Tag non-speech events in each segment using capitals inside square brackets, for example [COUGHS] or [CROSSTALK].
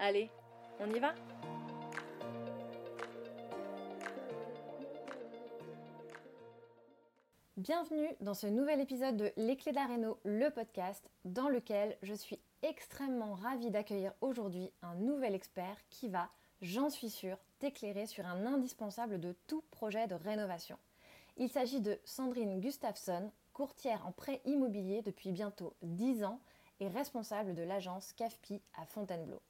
Allez, on y va Bienvenue dans ce nouvel épisode de Les Clés d'Areno, le podcast, dans lequel je suis extrêmement ravie d'accueillir aujourd'hui un nouvel expert qui va, j'en suis sûre, t'éclairer sur un indispensable de tout projet de rénovation. Il s'agit de Sandrine Gustafsson, courtière en prêt immobilier depuis bientôt 10 ans et responsable de l'agence CAFPI à Fontainebleau.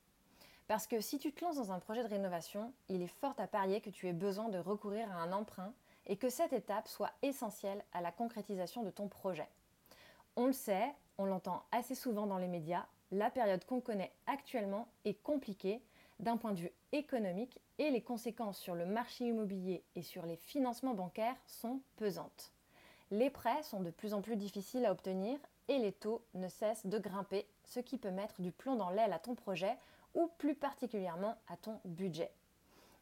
Parce que si tu te lances dans un projet de rénovation, il est fort à parier que tu aies besoin de recourir à un emprunt et que cette étape soit essentielle à la concrétisation de ton projet. On le sait, on l'entend assez souvent dans les médias, la période qu'on connaît actuellement est compliquée d'un point de vue économique et les conséquences sur le marché immobilier et sur les financements bancaires sont pesantes. Les prêts sont de plus en plus difficiles à obtenir et les taux ne cessent de grimper, ce qui peut mettre du plomb dans l'aile à ton projet ou plus particulièrement à ton budget.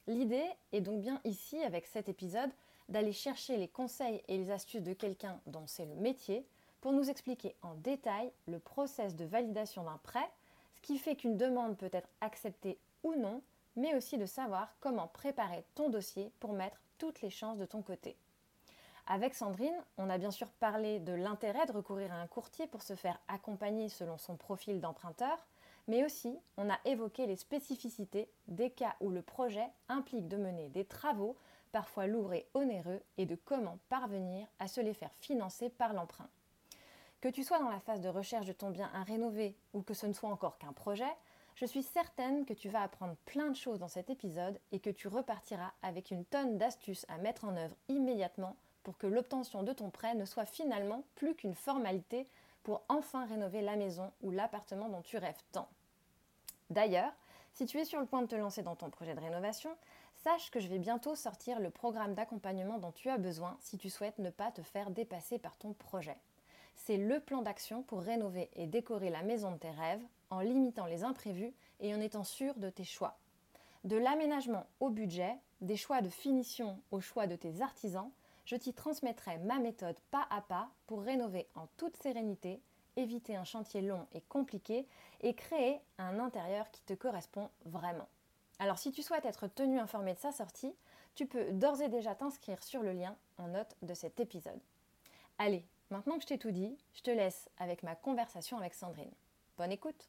L'idée est donc bien ici, avec cet épisode, d'aller chercher les conseils et les astuces de quelqu'un dont c'est le métier pour nous expliquer en détail le process de validation d'un prêt, ce qui fait qu'une demande peut être acceptée ou non, mais aussi de savoir comment préparer ton dossier pour mettre toutes les chances de ton côté. Avec Sandrine, on a bien sûr parlé de l'intérêt de recourir à un courtier pour se faire accompagner selon son profil d'emprunteur, mais aussi on a évoqué les spécificités des cas où le projet implique de mener des travaux parfois lourds et onéreux et de comment parvenir à se les faire financer par l'emprunt. Que tu sois dans la phase de recherche de ton bien à rénover ou que ce ne soit encore qu'un projet, je suis certaine que tu vas apprendre plein de choses dans cet épisode et que tu repartiras avec une tonne d'astuces à mettre en œuvre immédiatement pour que l'obtention de ton prêt ne soit finalement plus qu'une formalité pour enfin rénover la maison ou l'appartement dont tu rêves tant. D'ailleurs, si tu es sur le point de te lancer dans ton projet de rénovation, sache que je vais bientôt sortir le programme d'accompagnement dont tu as besoin si tu souhaites ne pas te faire dépasser par ton projet. C'est le plan d'action pour rénover et décorer la maison de tes rêves en limitant les imprévus et en étant sûr de tes choix. De l'aménagement au budget, des choix de finition au choix de tes artisans, je t'y transmettrai ma méthode pas à pas pour rénover en toute sérénité, éviter un chantier long et compliqué et créer un intérieur qui te correspond vraiment. Alors si tu souhaites être tenu informé de sa sortie, tu peux d'ores et déjà t'inscrire sur le lien en note de cet épisode. Allez, maintenant que je t'ai tout dit, je te laisse avec ma conversation avec Sandrine. Bonne écoute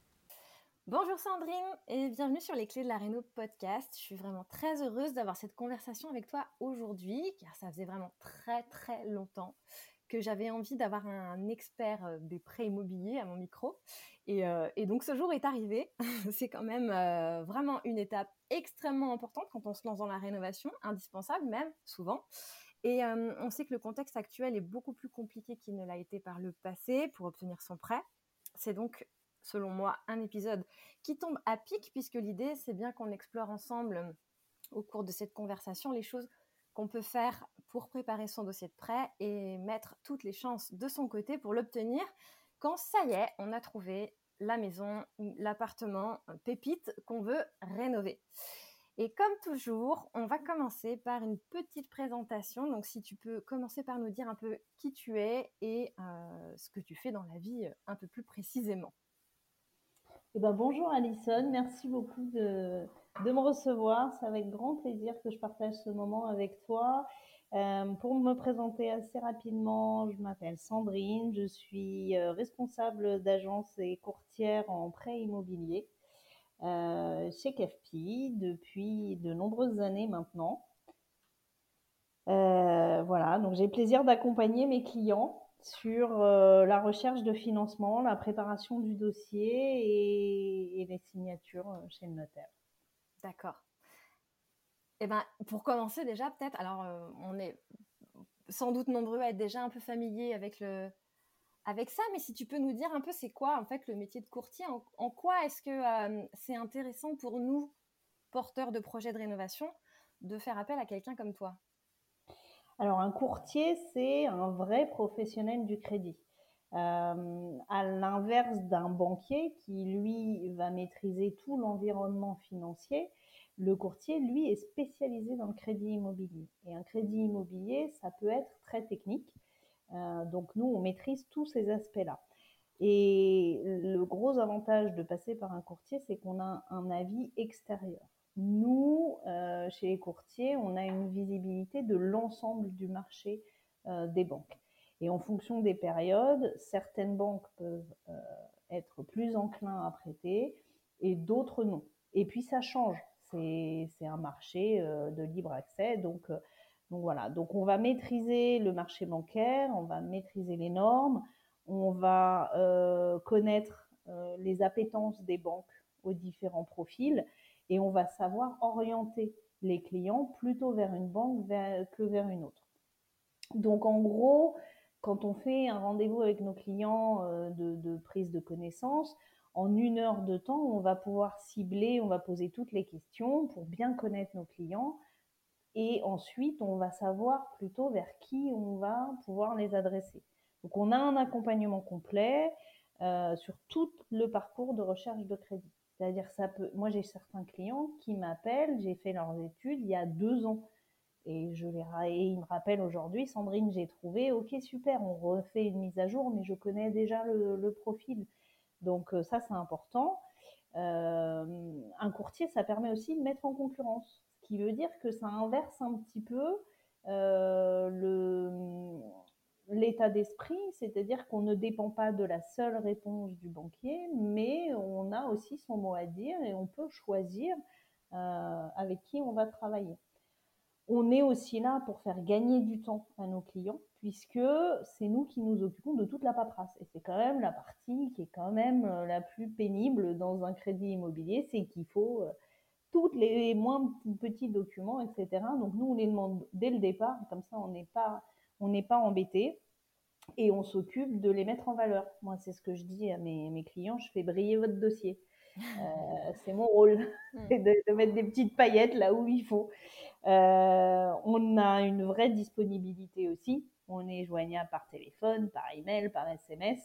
Bonjour Sandrine et bienvenue sur les clés de la Réno podcast. Je suis vraiment très heureuse d'avoir cette conversation avec toi aujourd'hui car ça faisait vraiment très très longtemps que j'avais envie d'avoir un expert des prêts immobiliers à mon micro. Et, donc ce jour est arrivé. [LAUGHS] C'est quand même vraiment une étape extrêmement importante quand on se lance dans la rénovation, indispensable même souvent. Et on sait que le contexte actuel est beaucoup plus compliqué qu'il ne l'a été par le passé pour obtenir son prêt. C'est donc selon moi, un épisode qui tombe à pic, puisque l'idée, c'est bien qu'on explore ensemble, au cours de cette conversation, les choses qu'on peut faire pour préparer son dossier de prêt et mettre toutes les chances de son côté pour l'obtenir quand ça y est, on a trouvé la maison, l'appartement, pépite qu'on veut rénover. Et comme toujours, on va commencer par une petite présentation. Donc si tu peux commencer par nous dire un peu qui tu es et euh, ce que tu fais dans la vie un peu plus précisément. Eh ben, bonjour Alison, merci beaucoup de, de me recevoir. C'est avec grand plaisir que je partage ce moment avec toi. Euh, pour me présenter assez rapidement, je m'appelle Sandrine, je suis euh, responsable d'agence et courtière en prêt immobilier. chez CAFPI depuis de nombreuses années maintenant. voilà, donc j'ai plaisir d'accompagner mes clients sur la recherche de financement, la préparation du dossier et les signatures chez le notaire. D'accord. Eh ben, pour commencer déjà, peut-être, alors euh, on est sans doute nombreux à être déjà un peu familiers avec le, avec ça, mais si tu peux nous dire un peu c'est quoi en fait le métier de courtier, en, quoi est-ce que euh, c'est intéressant pour nous, porteurs de projets de rénovation, de faire appel à quelqu'un comme toi? Alors un courtier, c'est un vrai professionnel du crédit. Euh, à l'inverse d'un banquier qui, lui, va maîtriser tout l'environnement financier, le courtier, lui, est spécialisé dans le crédit immobilier. Et un crédit immobilier, ça peut être très technique. Euh, donc nous, on maîtrise tous ces aspects-là. Et le gros avantage de passer par un courtier, c'est qu'on a un avis extérieur. Nous, euh, chez les courtiers, on a une visibilité de l'ensemble du marché des banques. Et en fonction des périodes, certaines banques peuvent être plus enclins à prêter et d'autres non. Et puis ça change c'est un marché euh, de libre accès. Donc, euh, donc voilà, donc on va maîtriser le marché bancaire, on va maîtriser les normes, on va euh, connaître les appétences des banques aux différents profils et on va savoir orienter les clients plutôt vers une banque que vers une autre. Donc en gros, quand on fait un rendez-vous avec nos clients de, de, prise de connaissance, en une heure de temps, on va pouvoir cibler, on va poser toutes les questions pour bien connaître nos clients. Et ensuite, on va savoir plutôt vers qui on va pouvoir les adresser. Donc, on a un accompagnement complet euh, sur tout le parcours de recherche de crédit. C'est-à-dire, ça peut. Moi, j'ai certains clients qui m'appellent. J'ai fait leurs études il y a deux ans. Et, je les, et ils me rappellent aujourd'hui, Sandrine, j'ai trouvé, ok, super, on refait une mise à jour, mais je connais déjà le profil. Donc euh, ça, c'est important. Euh, un courtier, ça permet aussi de mettre en concurrence, ce qui veut dire que ça inverse un petit peu euh, l'état d'esprit, c'est-à-dire qu'on ne dépend pas de la seule réponse du banquier, mais on a aussi son mot à dire et on peut choisir avec qui on va travailler. On est aussi là pour faire gagner du temps à nos clients, puisque c'est nous qui nous occupons de toute la paperasse. Et c'est quand même la partie qui est quand même euh, la plus pénible dans un crédit immobilier, c'est qu'il faut euh, tous les moins petits documents, etc. Donc nous, on les demande dès le départ, comme ça on n'est pas, on n'est pas embêté et on s'occupe de les mettre en valeur. Moi, c'est ce que je dis à mes, mes clients, je fais briller votre dossier. Euh, [LAUGHS] c'est mon rôle, mm. [LAUGHS] de, de, mettre des petites paillettes là où il faut. Euh, on a une vraie disponibilité aussi. On est joignable par téléphone, par email, par SMS,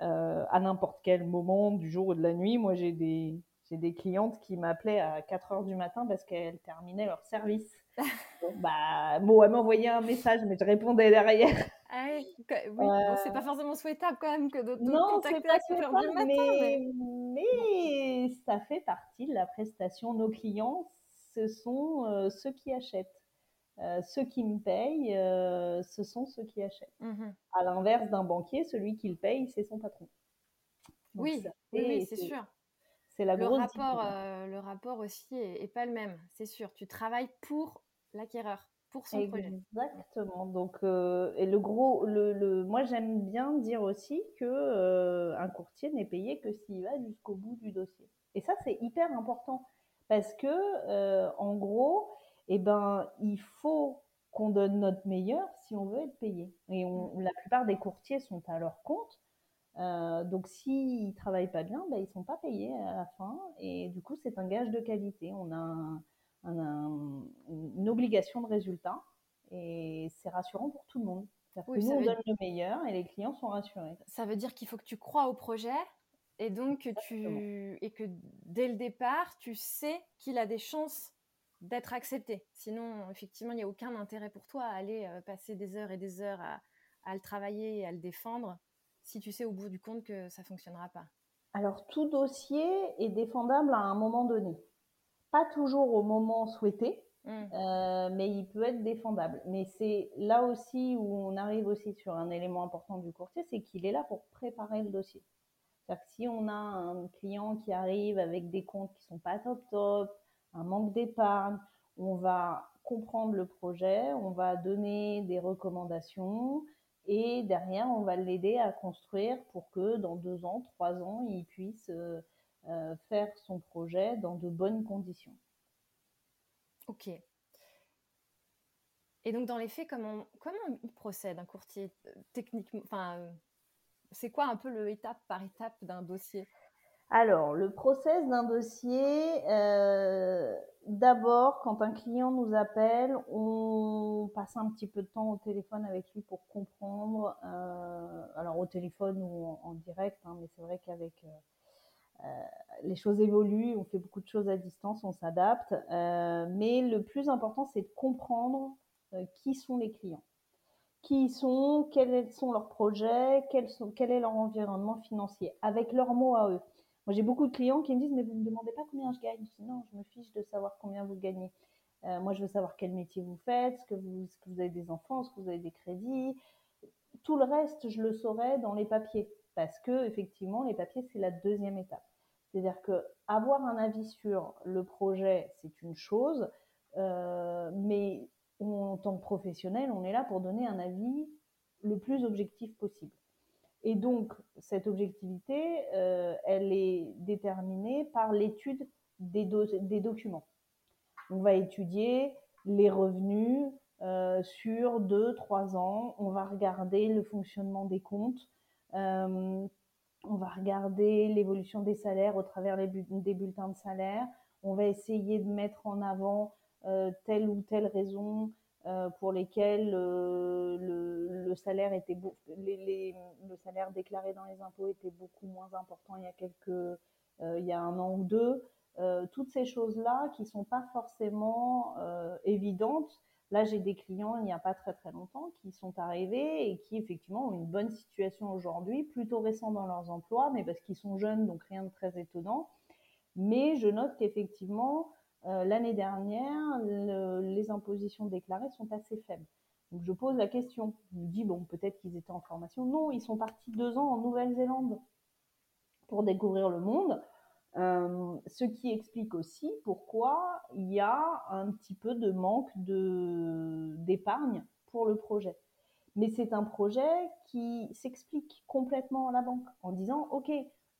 euh, à n'importe quel moment du jour ou de la nuit. Moi, j'ai des, j'ai des clientes qui m'appelaient à 4 heures du matin parce qu'elles terminaient leur service. [LAUGHS] bah, bon, elles m'envoyaient un message, mais je répondais derrière. Ah oui, oui c'est pas forcément souhaitable quand même que d'autres non, contacter à 4 heures du matin. Mais, mais... ça fait partie de la prestation. Nos clients, ce sont euh, ceux qui achètent. Euh, ceux qui me payent, euh, ce sont ceux qui achètent. Mmh à l'inverse d'un banquier, celui qui le paye, c'est son patron. oui, oui, c'est sûr. C'est la le rapport, le rapport aussi est, pas le même, c'est sûr. Tu travailles pour l'acquéreur, pour son projet. Exactement. Donc, et le gros, le, le moi j'aime bien dire aussi que un courtier n'est payé que s'il va jusqu'au bout du dossier. Et ça, c'est hyper important parce que, euh, en gros, eh ben, il faut qu'on donne notre meilleur si on veut être payé. Et la plupart des courtiers sont à leur compte. Euh, donc, s'ils ne travaillent pas bien, ben, ils ne sont pas payés à la fin. Et du coup, c'est un gage de qualité. On a, une obligation de résultat. Et c'est rassurant pour tout le monde. Oui, que nous, on donne le meilleur et les clients sont rassurés. Ça veut dire qu'il faut que tu crois au projet, et donc, que tu, et que dès le départ, tu sais qu'il a des chances d'être accepté. Sinon, effectivement, il n'y a aucun intérêt pour toi à aller euh, passer des heures et des heures à, à, le travailler et à le défendre si tu sais au bout du compte que ça ne fonctionnera pas. Alors, tout dossier est défendable à un moment donné. Pas toujours au moment souhaité, mmh. euh, mais il peut être défendable. Mais c'est là aussi où on arrive aussi sur un élément important du courtier, c'est qu'il est là pour préparer le dossier. C'est-à-dire que si on a un client qui arrive avec des comptes qui sont pas top top, un manque d'épargne, on va comprendre le projet, on va donner des recommandations et derrière, on va l'aider à construire pour que dans deux ans, trois ans, il puisse euh, euh, faire son projet dans de bonnes conditions. Ok. Et donc, dans les faits, comment, comment il procède un courtier euh, techniquement c'est quoi un peu le étape par étape d'un dossier? Alors, le process d'un dossier, euh, d'abord, quand un client nous appelle, on passe un petit peu de temps au téléphone avec lui pour comprendre, euh, alors au téléphone ou en, direct, hein, mais c'est vrai qu'avec euh, les choses évoluent, on fait beaucoup de choses à distance, on s'adapte, mais le plus important, c'est de comprendre qui sont les clients qui sont, quels sont leurs projets, quel, est leur environnement financier, avec leurs mots à eux. Moi, j'ai beaucoup de clients qui me disent, mais vous ne me demandez pas combien je gagne. Je dis, non, je me fiche de savoir combien vous gagnez. Euh, moi, je veux savoir quel métier vous faites, ce que vous, ce que vous avez des enfants, ce que vous avez des crédits. Tout le reste, je le saurai dans les papiers. Parce que, effectivement, les papiers, c'est la deuxième étape. C'est-à-dire que avoir un avis sur le projet, c'est une chose, euh, mais en tant que professionnel, on est là pour donner un avis le plus objectif possible. Et donc, cette objectivité, euh, elle est déterminée par l'étude des, documents. On va étudier les revenus euh, sur deux, trois ans. On va regarder le fonctionnement des comptes. Euh, on va regarder l'évolution des salaires au travers des bulletins de salaire. On va essayer de mettre en avant telle ou telle raison euh, pour lesquels euh, le, salaire était le salaire déclaré dans les impôts était beaucoup moins important il y a quelques euh, il y a un an ou deux. Toutes ces choses là qui sont pas forcément évidentes là j'ai des clients il n'y a pas très très longtemps qui sont arrivés et qui effectivement ont une bonne situation aujourd'hui plutôt récents dans leurs emplois mais parce qu'ils sont jeunes donc rien de très étonnant. Mais je note qu'effectivement euh, l'année dernière, les impositions déclarées sont assez faibles. Donc je pose la question. Je me dis, bon, peut-être qu'ils étaient en formation. Non, ils sont partis deux ans en Nouvelle-Zélande pour découvrir le monde. Euh, ce qui explique aussi pourquoi il y a un petit peu de manque d'épargne pour le projet. Mais c'est un projet qui s'explique complètement à la banque en disant, OK,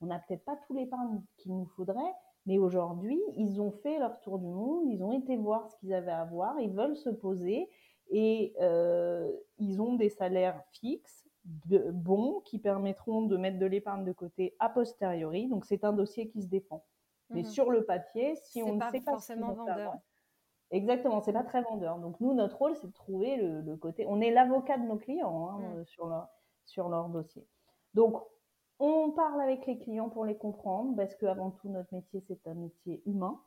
on n'a peut-être pas tout l'épargne qu'il nous faudrait, mais aujourd'hui, ils ont fait leur tour du monde, ils ont été voir ce qu'ils avaient à voir, ils veulent se poser et euh, ils ont des salaires fixes, de, bons, qui permettront de mettre de l'épargne de côté a posteriori. Donc c'est un dossier qui se défend. Mais mhm. sur le papier, si on ne sait pas forcément vendeur. Exactement, c'est pas très vendeur. Donc nous, notre rôle, c'est de trouver le, côté. On est l'avocat de nos clients hein, mhm. sur, leur, sur leur dossier. Donc on parle avec les clients pour les comprendre, parce qu'avant tout, notre métier, c'est un métier humain.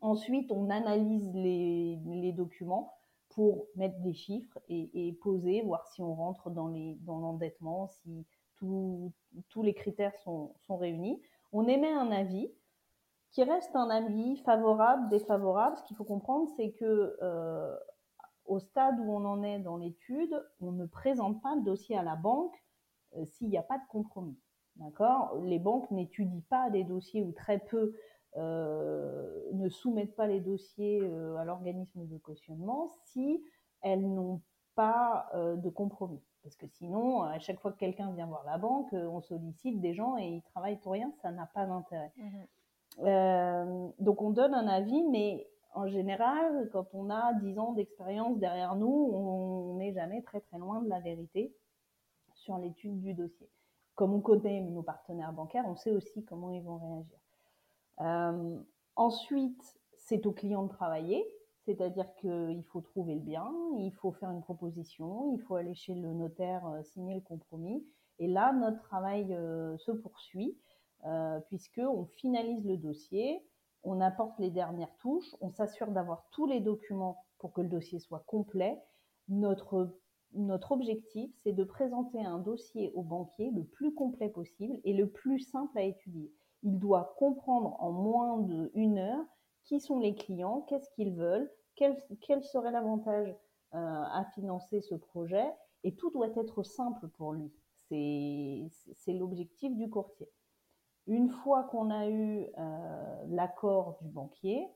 Ensuite, on analyse les, documents pour mettre des chiffres et, poser, voir si on rentre dans l'endettement, si tous les critères sont, réunis. On émet un avis qui reste un avis favorable, défavorable. Ce qu'il faut comprendre, c'est que euh, au stade où on en est dans l'étude, on ne présente pas le dossier à la banque euh, s'il n'y a pas de compromis. D'accord? Les banques n'étudient pas des dossiers ou très peu euh, ne soumettent pas les dossiers euh, à l'organisme de cautionnement si elles n'ont pas de compromis. Parce que sinon, à chaque fois que quelqu'un vient voir la banque, on sollicite des gens et ils travaillent pour rien, ça n'a pas d'intérêt. Mmh donc on donne un avis, mais en général, quand on a 10 ans d'expérience derrière nous, on n'est jamais très très loin de la vérité sur l'étude du dossier. Comme on connaît nos partenaires bancaires, on sait aussi comment ils vont réagir. Euh, ensuite, c'est au client de travailler, c'est-à-dire qu'il faut trouver le bien, il faut faire une proposition, il faut aller chez le notaire euh, signer le compromis. Et là, notre travail euh, se poursuit puisque on finalise le dossier, on apporte les dernières touches, on s'assure d'avoir tous les documents pour que le dossier soit complet. Notre notre objectif, c'est de présenter un dossier au banquier le plus complet possible et le plus simple à étudier. Il doit comprendre en moins d'une heure qui sont les clients, qu'est-ce qu'ils veulent, quel, serait l'avantage euh, à financer ce projet, et tout doit être simple pour lui. C'est l'objectif du courtier. Une fois qu'on a eu l'accord du banquier,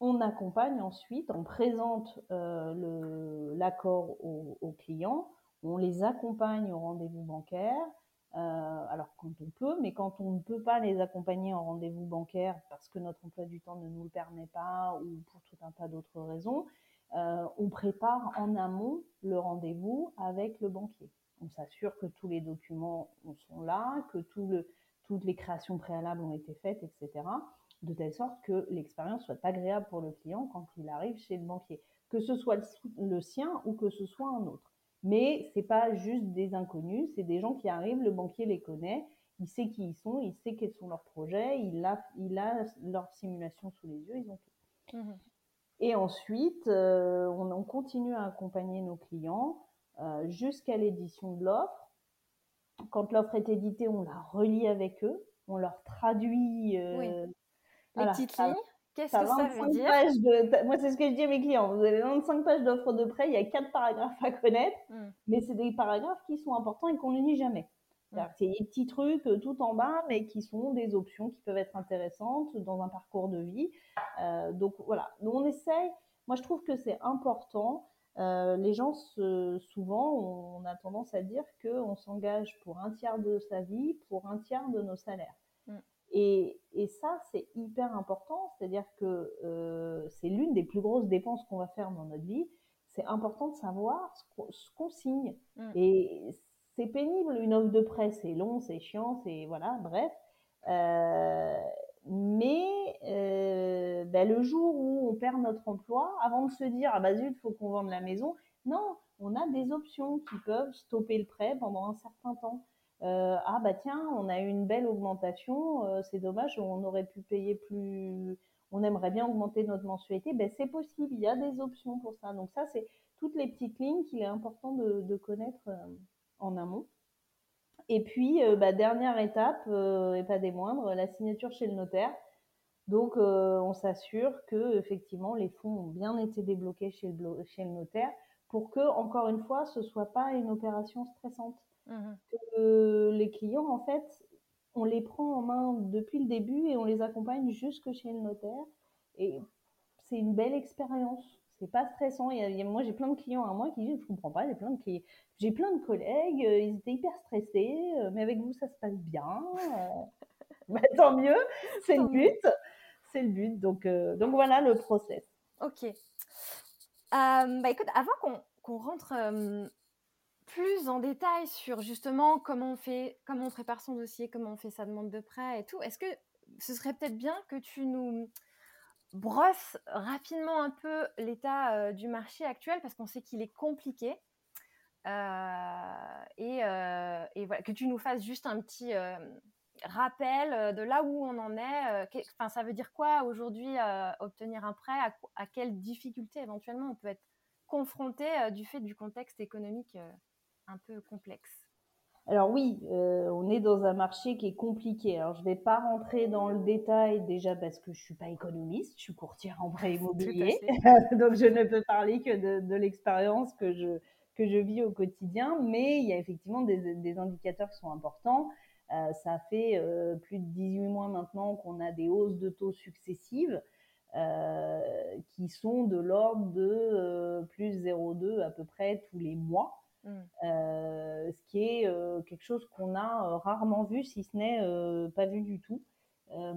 on accompagne ensuite, on présente l'accord aux clients, on les accompagne au rendez-vous bancaire, euh, alors quand on peut, mais quand on ne peut pas les accompagner en rendez-vous bancaire parce que notre emploi du temps ne nous le permet pas ou pour tout un tas d'autres raisons, euh, on prépare en amont le rendez-vous avec le banquier. On s'assure que tous les documents sont là, que toutes les créations préalables ont été faites, etc. De telle sorte que l'expérience soit agréable pour le client quand il arrive chez le banquier, que ce soit le sien ou que ce soit un autre. Mais c'est pas juste des inconnus, c'est des gens qui arrivent, le banquier les connaît, il sait qui ils sont, il sait quels sont leurs projets, il a, il a leur simulation sous les yeux, ils ont tout. Mmh Et ensuite, euh, on, continue à accompagner nos clients euh, jusqu'à l'édition de l'offre. Quand l'offre est éditée, on la relie avec eux, on leur traduit euh, oui. Les petites lignes. Qu'est-ce que ça veut dire de, Moi, c'est ce que je dis à mes clients. Vous avez 25 pages d'offres de prêt, il y a quatre paragraphes à connaître, hmm. mais c'est des paragraphes qui sont importants et qu'on ne lit jamais. Hmm. C'est des petits trucs euh, tout en bas, mais qui sont des options qui peuvent être intéressantes dans un parcours de vie. Euh, donc voilà, on essaye. Moi, je trouve que c'est important. Euh, les gens, souvent, on a tendance à dire qu'on s'engage pour un tiers de sa vie, pour un tiers de nos salaires. Et, ça, c'est hyper important, c'est-à-dire que euh, c'est l'une des plus grosses dépenses qu'on va faire dans notre vie. C'est important de savoir ce qu'on signe. Mm. Et c'est pénible, une offre de prêt, c'est long, c'est chiant, c'est voilà, bref. Euh, mais euh, ben, le jour où on perd notre emploi, avant de se dire ah bah zut, faut qu'on vende la maison, non, on a des options qui peuvent stopper le prêt pendant un certain temps. Euh, ah bah tiens, on a eu une belle augmentation, euh, c'est dommage, on aurait pu payer plus, on aimerait bien augmenter notre mensualité, ben c'est possible, il y a des options pour ça. Donc ça, c'est toutes les petites lignes qu'il est important de, connaître euh, en amont. Et puis, bah, dernière étape, et pas des moindres, la signature chez le notaire. Donc, on s'assure que effectivement les fonds ont bien été débloqués chez le, chez le notaire pour que, encore une fois, ce soit pas une opération stressante. Mmh que les clients, en fait, on les prend en main depuis le début et on les accompagne jusque chez le notaire. Et c'est une belle expérience. C'est pas stressant. moi, j'ai plein de clients à moi qui disent, je comprends pas, j'ai plein de clients. J'ai plein de collègues, euh, ils étaient hyper stressés, euh, mais avec vous, ça se passe bien. Euh. [LAUGHS] bah, tant mieux, [LAUGHS] c'est le but. C'est le but. Donc, donc voilà le process. Ok. bah écoute, avant qu'on rentre plus en détail sur justement comment on fait, comment on prépare son dossier, comment on fait sa demande de prêt et tout, est-ce que ce serait peut-être bien que tu nous brosses rapidement un peu l'état euh, du marché actuel? Parce qu'on sait qu'il est compliqué. Euh, et, euh, et, voilà, que tu nous fasses juste un petit rappel de là où on en est. Enfin, ça veut dire quoi aujourd'hui obtenir un prêt? À, à quelles difficultés éventuellement on peut être confronté du fait du contexte économique un peu complexe. Alors oui, euh, on est dans un marché qui est compliqué. Alors je ne vais pas rentrer dans le détail déjà parce que je ne suis pas économiste, je suis courtière en prêt [LAUGHS] immobilier, [LAUGHS] donc je ne peux parler que de, l'expérience que je, que je vis au quotidien, mais il y a effectivement des, indicateurs qui sont importants. Euh, ça fait euh, plus de 18 mois maintenant qu'on a des hausses de taux successives. qui sont de l'ordre de plus 0,2 à peu près tous les mois. Mmh. Euh, ce qui est euh, quelque chose qu'on a euh, rarement vu, si ce n'est pas vu du tout.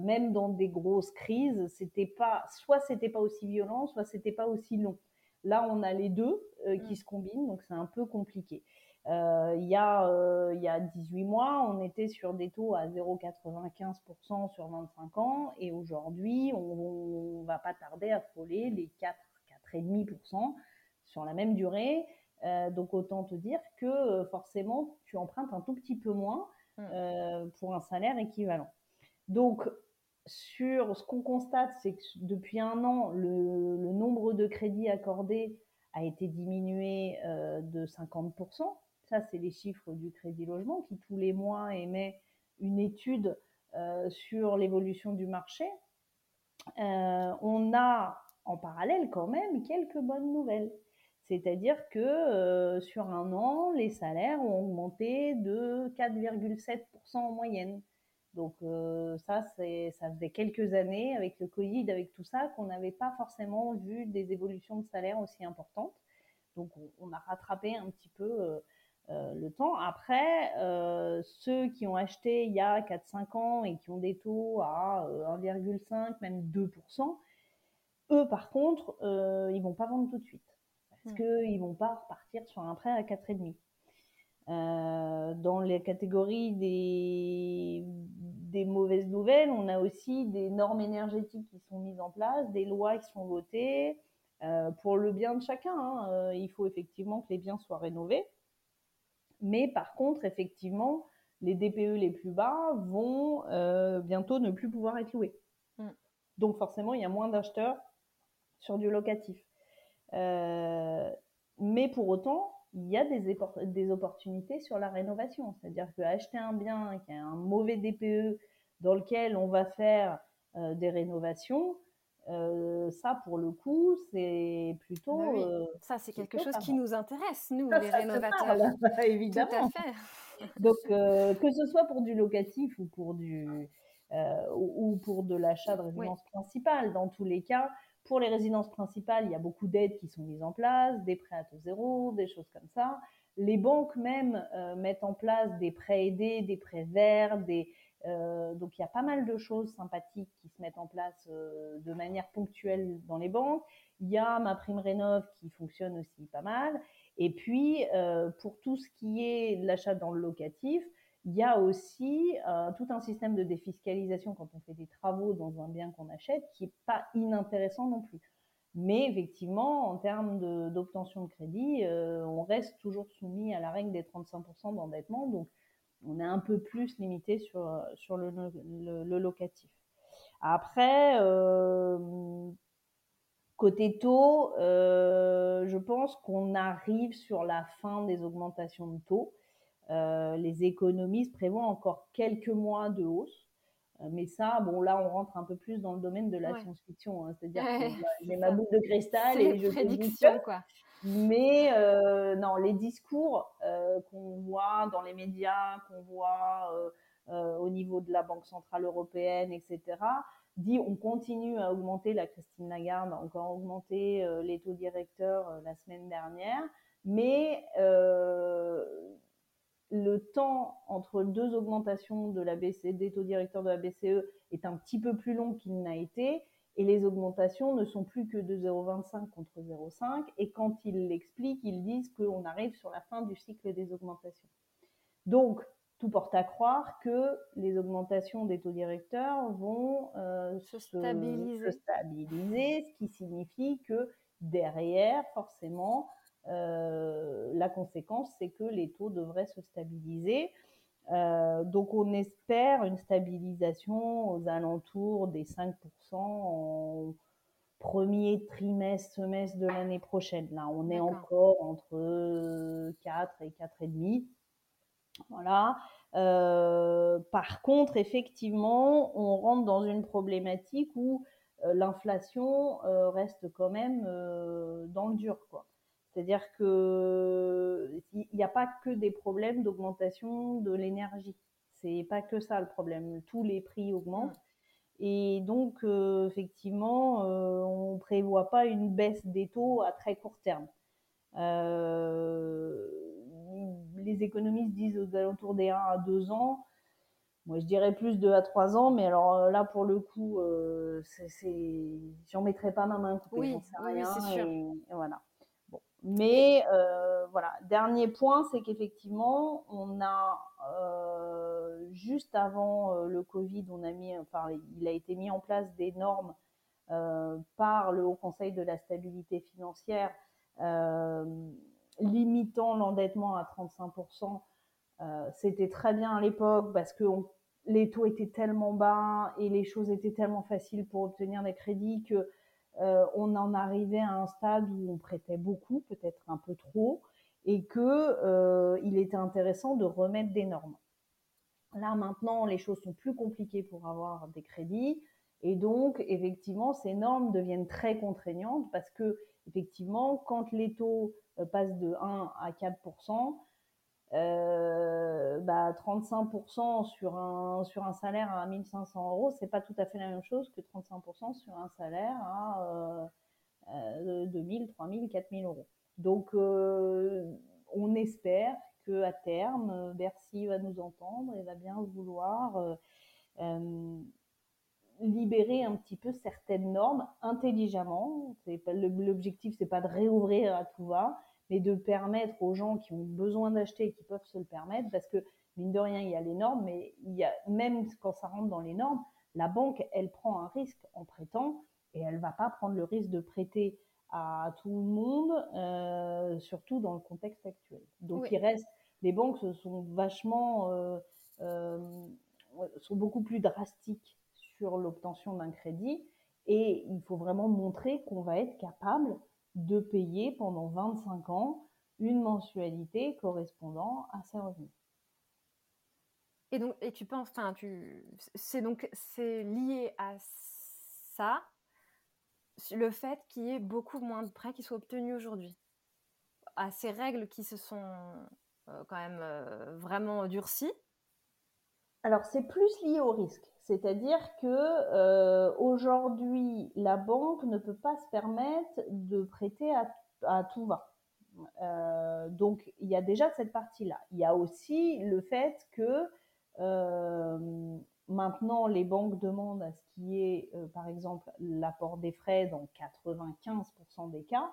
même dans des grosses crises, c'était pas, soit c'était pas aussi violent, soit c'était pas aussi long. Là, on a les deux qui mmh. se combinent, donc c'est un peu compliqué. il, y a, y a 18 mois, on était sur des taux à 0,95% sur 25 ans, et aujourd'hui, on, ne va pas tarder à frôler les 4, 4,5% sur la même durée. Euh, donc autant te dire que euh, forcément, tu empruntes un tout petit peu moins mmh. euh, pour un salaire équivalent. Donc, sur ce qu'on constate, c'est que depuis un an, le, nombre de crédits accordés a été diminué de 50%. Ça, c'est les chiffres du Crédit Logement qui tous les mois émet une étude sur l'évolution du marché. on a en parallèle quand même quelques bonnes nouvelles. C'est-à-dire que euh, sur un an, les salaires ont augmenté de 4,7% en moyenne. Donc ça, ça faisait quelques années avec le Covid, avec tout ça, qu'on n'avait pas forcément vu des évolutions de salaire aussi importantes. Donc on, a rattrapé un petit peu le temps. Après, ceux qui ont acheté il y a 4-5 ans et qui ont des taux à 1,5, même 2%, eux par contre, ils vont pas vendre tout de suite parce mmh. qu'ils vont pas repartir sur un prêt à 4,5. Euh, dans les catégories des, des mauvaises nouvelles, on a aussi des normes énergétiques qui sont mises en place, des lois qui sont votées euh, pour le bien de chacun. Hein. Euh, il faut effectivement que les biens soient rénovés. Mais par contre, effectivement, les DPE les plus bas vont bientôt ne plus pouvoir être loués. Mmh. Donc forcément, il y a moins d'acheteurs sur du locatif. Mais pour autant, il y a des, des opportunités sur la rénovation. C'est-à-dire qu'acheter un bien qui a un mauvais DPE dans lequel on va faire euh, des rénovations, euh, ça, pour le coup, c'est plutôt. Bah euh, ça, c'est quelque chose qui nous intéresse, nous, les rénovateurs. évidemment. [LAUGHS] Tout à fait. Donc, que ce soit pour du locatif ou pour, du, ou, pour de l'achat de résidence principale, dans tous les cas, pour les résidences principales, il y a beaucoup d'aides qui sont mises en place, des prêts à taux zéro, des choses comme ça. Les banques même euh, mettent en place des prêts aidés, des prêts verts, des, euh, donc il y a pas mal de choses sympathiques qui se mettent en place euh, de manière ponctuelle dans les banques. Il y a ma prime rénov qui fonctionne aussi pas mal. Et puis pour tout ce qui est l'achat dans le locatif, il y a aussi euh, tout un système de défiscalisation quand on fait des travaux dans un bien qu'on achète qui est pas inintéressant non plus. Mais effectivement, en termes d'obtention de, crédit, euh, on reste toujours soumis à la règle des 35% d'endettement, donc on est un peu plus limité sur, sur le, le, locatif. Après, euh, côté taux, je pense qu'on arrive sur la fin des augmentations de taux. Euh, les économistes prévoient encore quelques mois de hausse. Euh, mais ça, bon, là, on rentre un peu plus dans le domaine de la science-fiction. Hein. C'est-à-dire que [LAUGHS] j'ai ma boule de cristal et je prédiction, quoi. Mais euh, non, les discours qu'on voit dans les médias, qu'on voit au niveau de la Banque Centrale Européenne, etc., dit on continue à augmenter, la Christine Lagarde a encore augmenté les taux directeurs la semaine dernière, mais le temps entre deux augmentations de la BCE, des taux directeurs de la BCE est un petit peu plus long qu'il n'a été et les augmentations ne sont plus que de 0,25 contre 0,5 et quand ils l'expliquent, ils disent qu'on arrive sur la fin du cycle des augmentations. Donc, tout porte à croire que les augmentations des taux directeurs vont euh, se, stabiliser. se, stabiliser. ce qui signifie que derrière, forcément, la conséquence, c'est que les taux devraient se stabiliser. Euh, donc on espère une stabilisation aux alentours des 5% en premier trimestre, semestre de l'année prochaine. Là, on est encore entre 4 et 4,5. Voilà. Euh, par contre, effectivement, on rentre dans une problématique où l'inflation reste quand même dans le dur. Quoi. C'est-à-dire qu'il n'y a pas que des problèmes d'augmentation de l'énergie. C'est pas que ça le problème. Tous les prix augmentent. Et donc, euh, effectivement, euh, on ne prévoit pas une baisse des taux à très court terme. Euh, les économistes disent aux alentours des 1 à 2 ans. Moi, je dirais plus 2 à 3 ans, mais alors là, pour le coup, c'est, j'en mettrais pas ma main coupée. Oui, oui c'est sûr. et voilà. Mais euh, voilà, dernier point, c'est qu'effectivement, on a euh, juste avant euh, le Covid, on a mis, enfin, il a été mis en place des normes par le Haut Conseil de la stabilité financière limitant l'endettement à 35%. C'était très bien à l'époque parce que les taux étaient tellement bas et les choses étaient tellement faciles pour obtenir des crédits que euh, on en arrivait à un stade où on prêtait beaucoup, peut-être un peu trop, et que euh, il était intéressant de remettre des normes. Là maintenant, les choses sont plus compliquées pour avoir des crédits, et donc effectivement, ces normes deviennent très contraignantes parce que effectivement, quand les taux euh, passent de 1 à 4 bah, bah, 35% sur un, sur un salaire à 1500 euros, c'est pas tout à fait la même chose que 35% sur un salaire à euh, 2000, 3000, 4000 euros. Donc, on espère que à terme, Bercy va nous entendre et va bien vouloir libérer un petit peu certaines normes intelligemment. L'objectif, c'est pas de réouvrir à tout va, mais de permettre aux gens qui ont besoin d'acheter et qui peuvent se le permettre, parce que mine de rien, il y a les normes, mais il y a, même quand ça rentre dans les normes, la banque, elle prend un risque en prêtant et elle va pas prendre le risque de prêter à tout le monde, euh, surtout dans le contexte actuel. Donc il reste, les banques sont vachement, euh, euh, sont beaucoup plus drastiques sur l'obtention d'un crédit et il faut vraiment montrer qu'on va être capable de payer pendant 25 ans une mensualité correspondant à ses revenus. Et donc, et tu penses, enfin, tu, c'est donc, c'est lié à ça, le fait qu'il y ait beaucoup moins de prêts qui soient obtenus aujourd'hui, à ces règles qui se sont euh, quand même euh, vraiment durcies. Alors, c'est plus lié au risque. C'est-à-dire que euh, aujourd'hui, la banque ne peut pas se permettre de prêter à, tout va. Euh, donc, il y a déjà cette partie-là. Il y a aussi le fait que euh, maintenant, les banques demandent à ce qui est, par exemple, l'apport des frais dans 95% des cas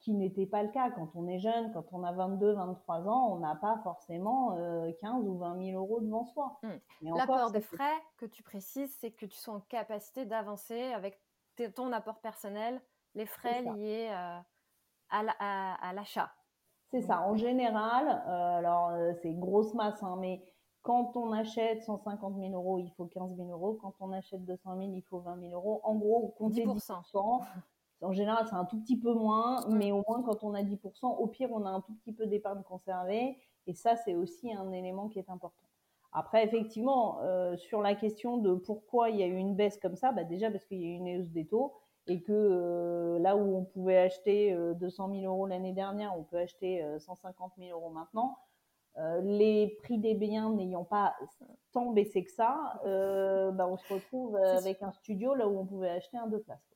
qui n'était pas le cas quand on est jeune, quand on a 22, 23 ans, on n'a pas forcément 15 euh, ou 20 000 euros devant soi. Mmh. L'apport des frais que tu précises, c'est que tu sois en capacité d'avancer avec ton apport personnel, les frais liés euh, à l'achat. c'est ça. En général, euh, alors c'est grosse masse, hein, mais quand on achète 150 000 euros, il faut 15 000 euros. Quand on achète 200 000, il faut 20 000 euros. En gros, comptez 10%. 10% En général, c'est un tout petit peu moins, mais au moins quand on a 10%, au pire, on a un tout petit peu d'épargne conservée. Et ça, c'est aussi un élément qui est important. Après, effectivement, euh, sur la question de pourquoi il y a eu une baisse comme ça, bah déjà parce qu'il y a eu une hausse des taux et que euh, là où on pouvait acheter 200 euh, 000 euros l'année dernière, on peut acheter 150 000 euros maintenant. les prix des biens n'ayant pas tant baissé que ça, bah on se retrouve avec un studio là où on pouvait acheter un deux places.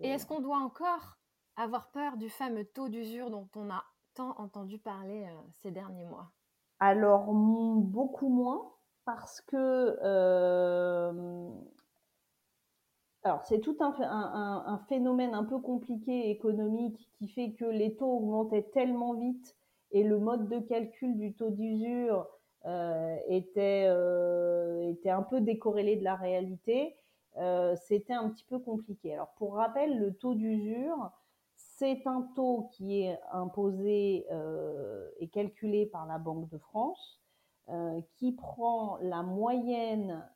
Et est-ce euh, qu'on doit encore avoir peur du fameux taux d'usure dont on a tant entendu parler euh, ces derniers mois? Alors, beaucoup moins, parce que euh, alors c'est tout un, un, phénomène un peu compliqué économique qui fait que les taux augmentaient tellement vite et le mode de calcul du taux d'usure était, était un peu décorrélé de la réalité euh, c'était un petit peu compliqué. Alors pour rappel, le taux d'usure, c'est un taux qui est imposé euh, et calculé par la Banque de France, euh, qui prend la moyenne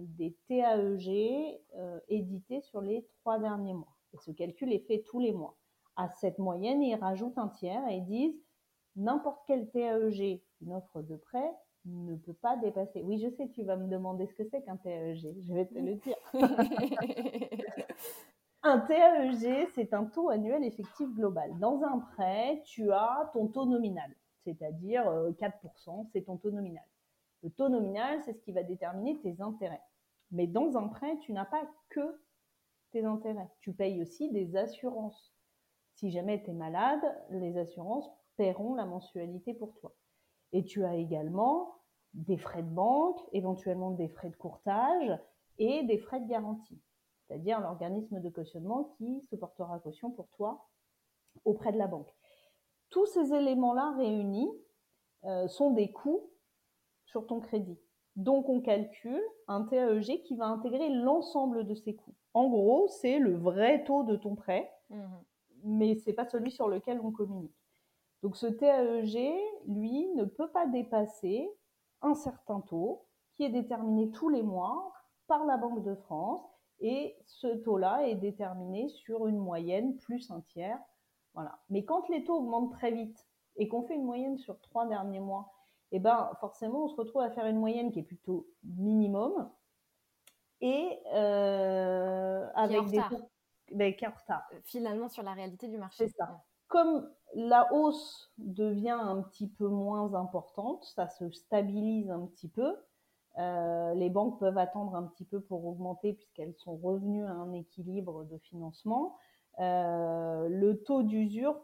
des TAEG édités sur les trois derniers mois. Et ce calcul est fait tous les mois. À cette moyenne, ils rajoutent un tiers et disent n'importe quel TAEG, une offre de prêt, ne peut pas dépasser. Oui, je sais, tu vas me demander ce que c'est qu'un TAEG. Je vais te le dire. [LAUGHS] un TAEG, c'est un taux annuel effectif global. Dans un prêt, tu as ton taux nominal, c'est-à-dire 4%, euh, c'est ton taux nominal. Le taux nominal, c'est ce qui va déterminer tes intérêts. Mais dans un prêt, tu n'as pas que tes intérêts. Tu payes aussi des assurances. Si jamais tu es malade, les assurances paieront la mensualité pour toi. Et tu as également des frais de banque, éventuellement des frais de courtage et des frais de garantie, c'est-à-dire l'organisme de cautionnement qui se portera caution pour toi auprès de la banque. Tous ces éléments-là réunis euh, sont des coûts sur ton crédit. Donc on calcule un TAEG qui va intégrer l'ensemble de ces coûts. En gros, c'est le vrai taux de ton prêt, mmh. mais ce n'est pas celui sur lequel on communique. Donc ce TAEG, lui, ne peut pas dépasser un certain taux qui est déterminé tous les mois par la Banque de France et ce taux-là est déterminé sur une moyenne plus un tiers. Voilà. Mais quand les taux augmentent très vite et qu'on fait une moyenne sur trois derniers mois, eh ben forcément on se retrouve à faire une moyenne qui est plutôt minimum et euh, avec des taux ben, qui est en retard. Finalement sur la réalité du marché. C'est ça comme la hausse devient un petit peu moins importante, ça se stabilise un petit peu. Euh, les banques peuvent attendre un petit peu pour augmenter puisqu'elles sont revenues à un équilibre de financement. Euh, le taux d'usure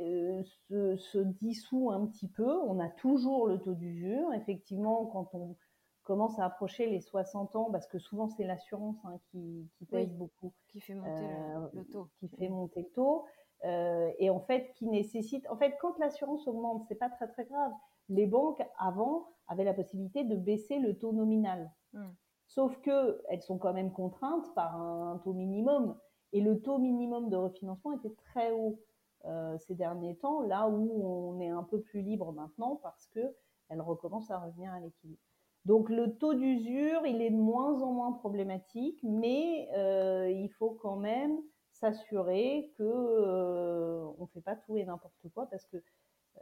euh, se, se, dissout un petit peu. On a toujours le taux d'usure. Effectivement, quand on commence à approcher les 60 ans, parce que souvent c'est l'assurance hein, qui, qui, pèse beaucoup, qui fait monter le, taux, qui fait monter le taux. Euh, et en fait qui nécessite. En fait, quand l'assurance augmente, c'est pas très très grave. Les banques avant avaient la possibilité de baisser le taux nominal. Hmm. Sauf que elles sont quand même contraintes par un taux minimum. Et le taux minimum de refinancement était très haut euh, ces derniers temps, là où on est un peu plus libre maintenant parce que elle recommence à revenir à l'équilibre. Donc le taux d'usure, il est de moins en moins problématique, mais euh, il faut quand même s'assurer que euh, on fait pas tout et n'importe quoi parce que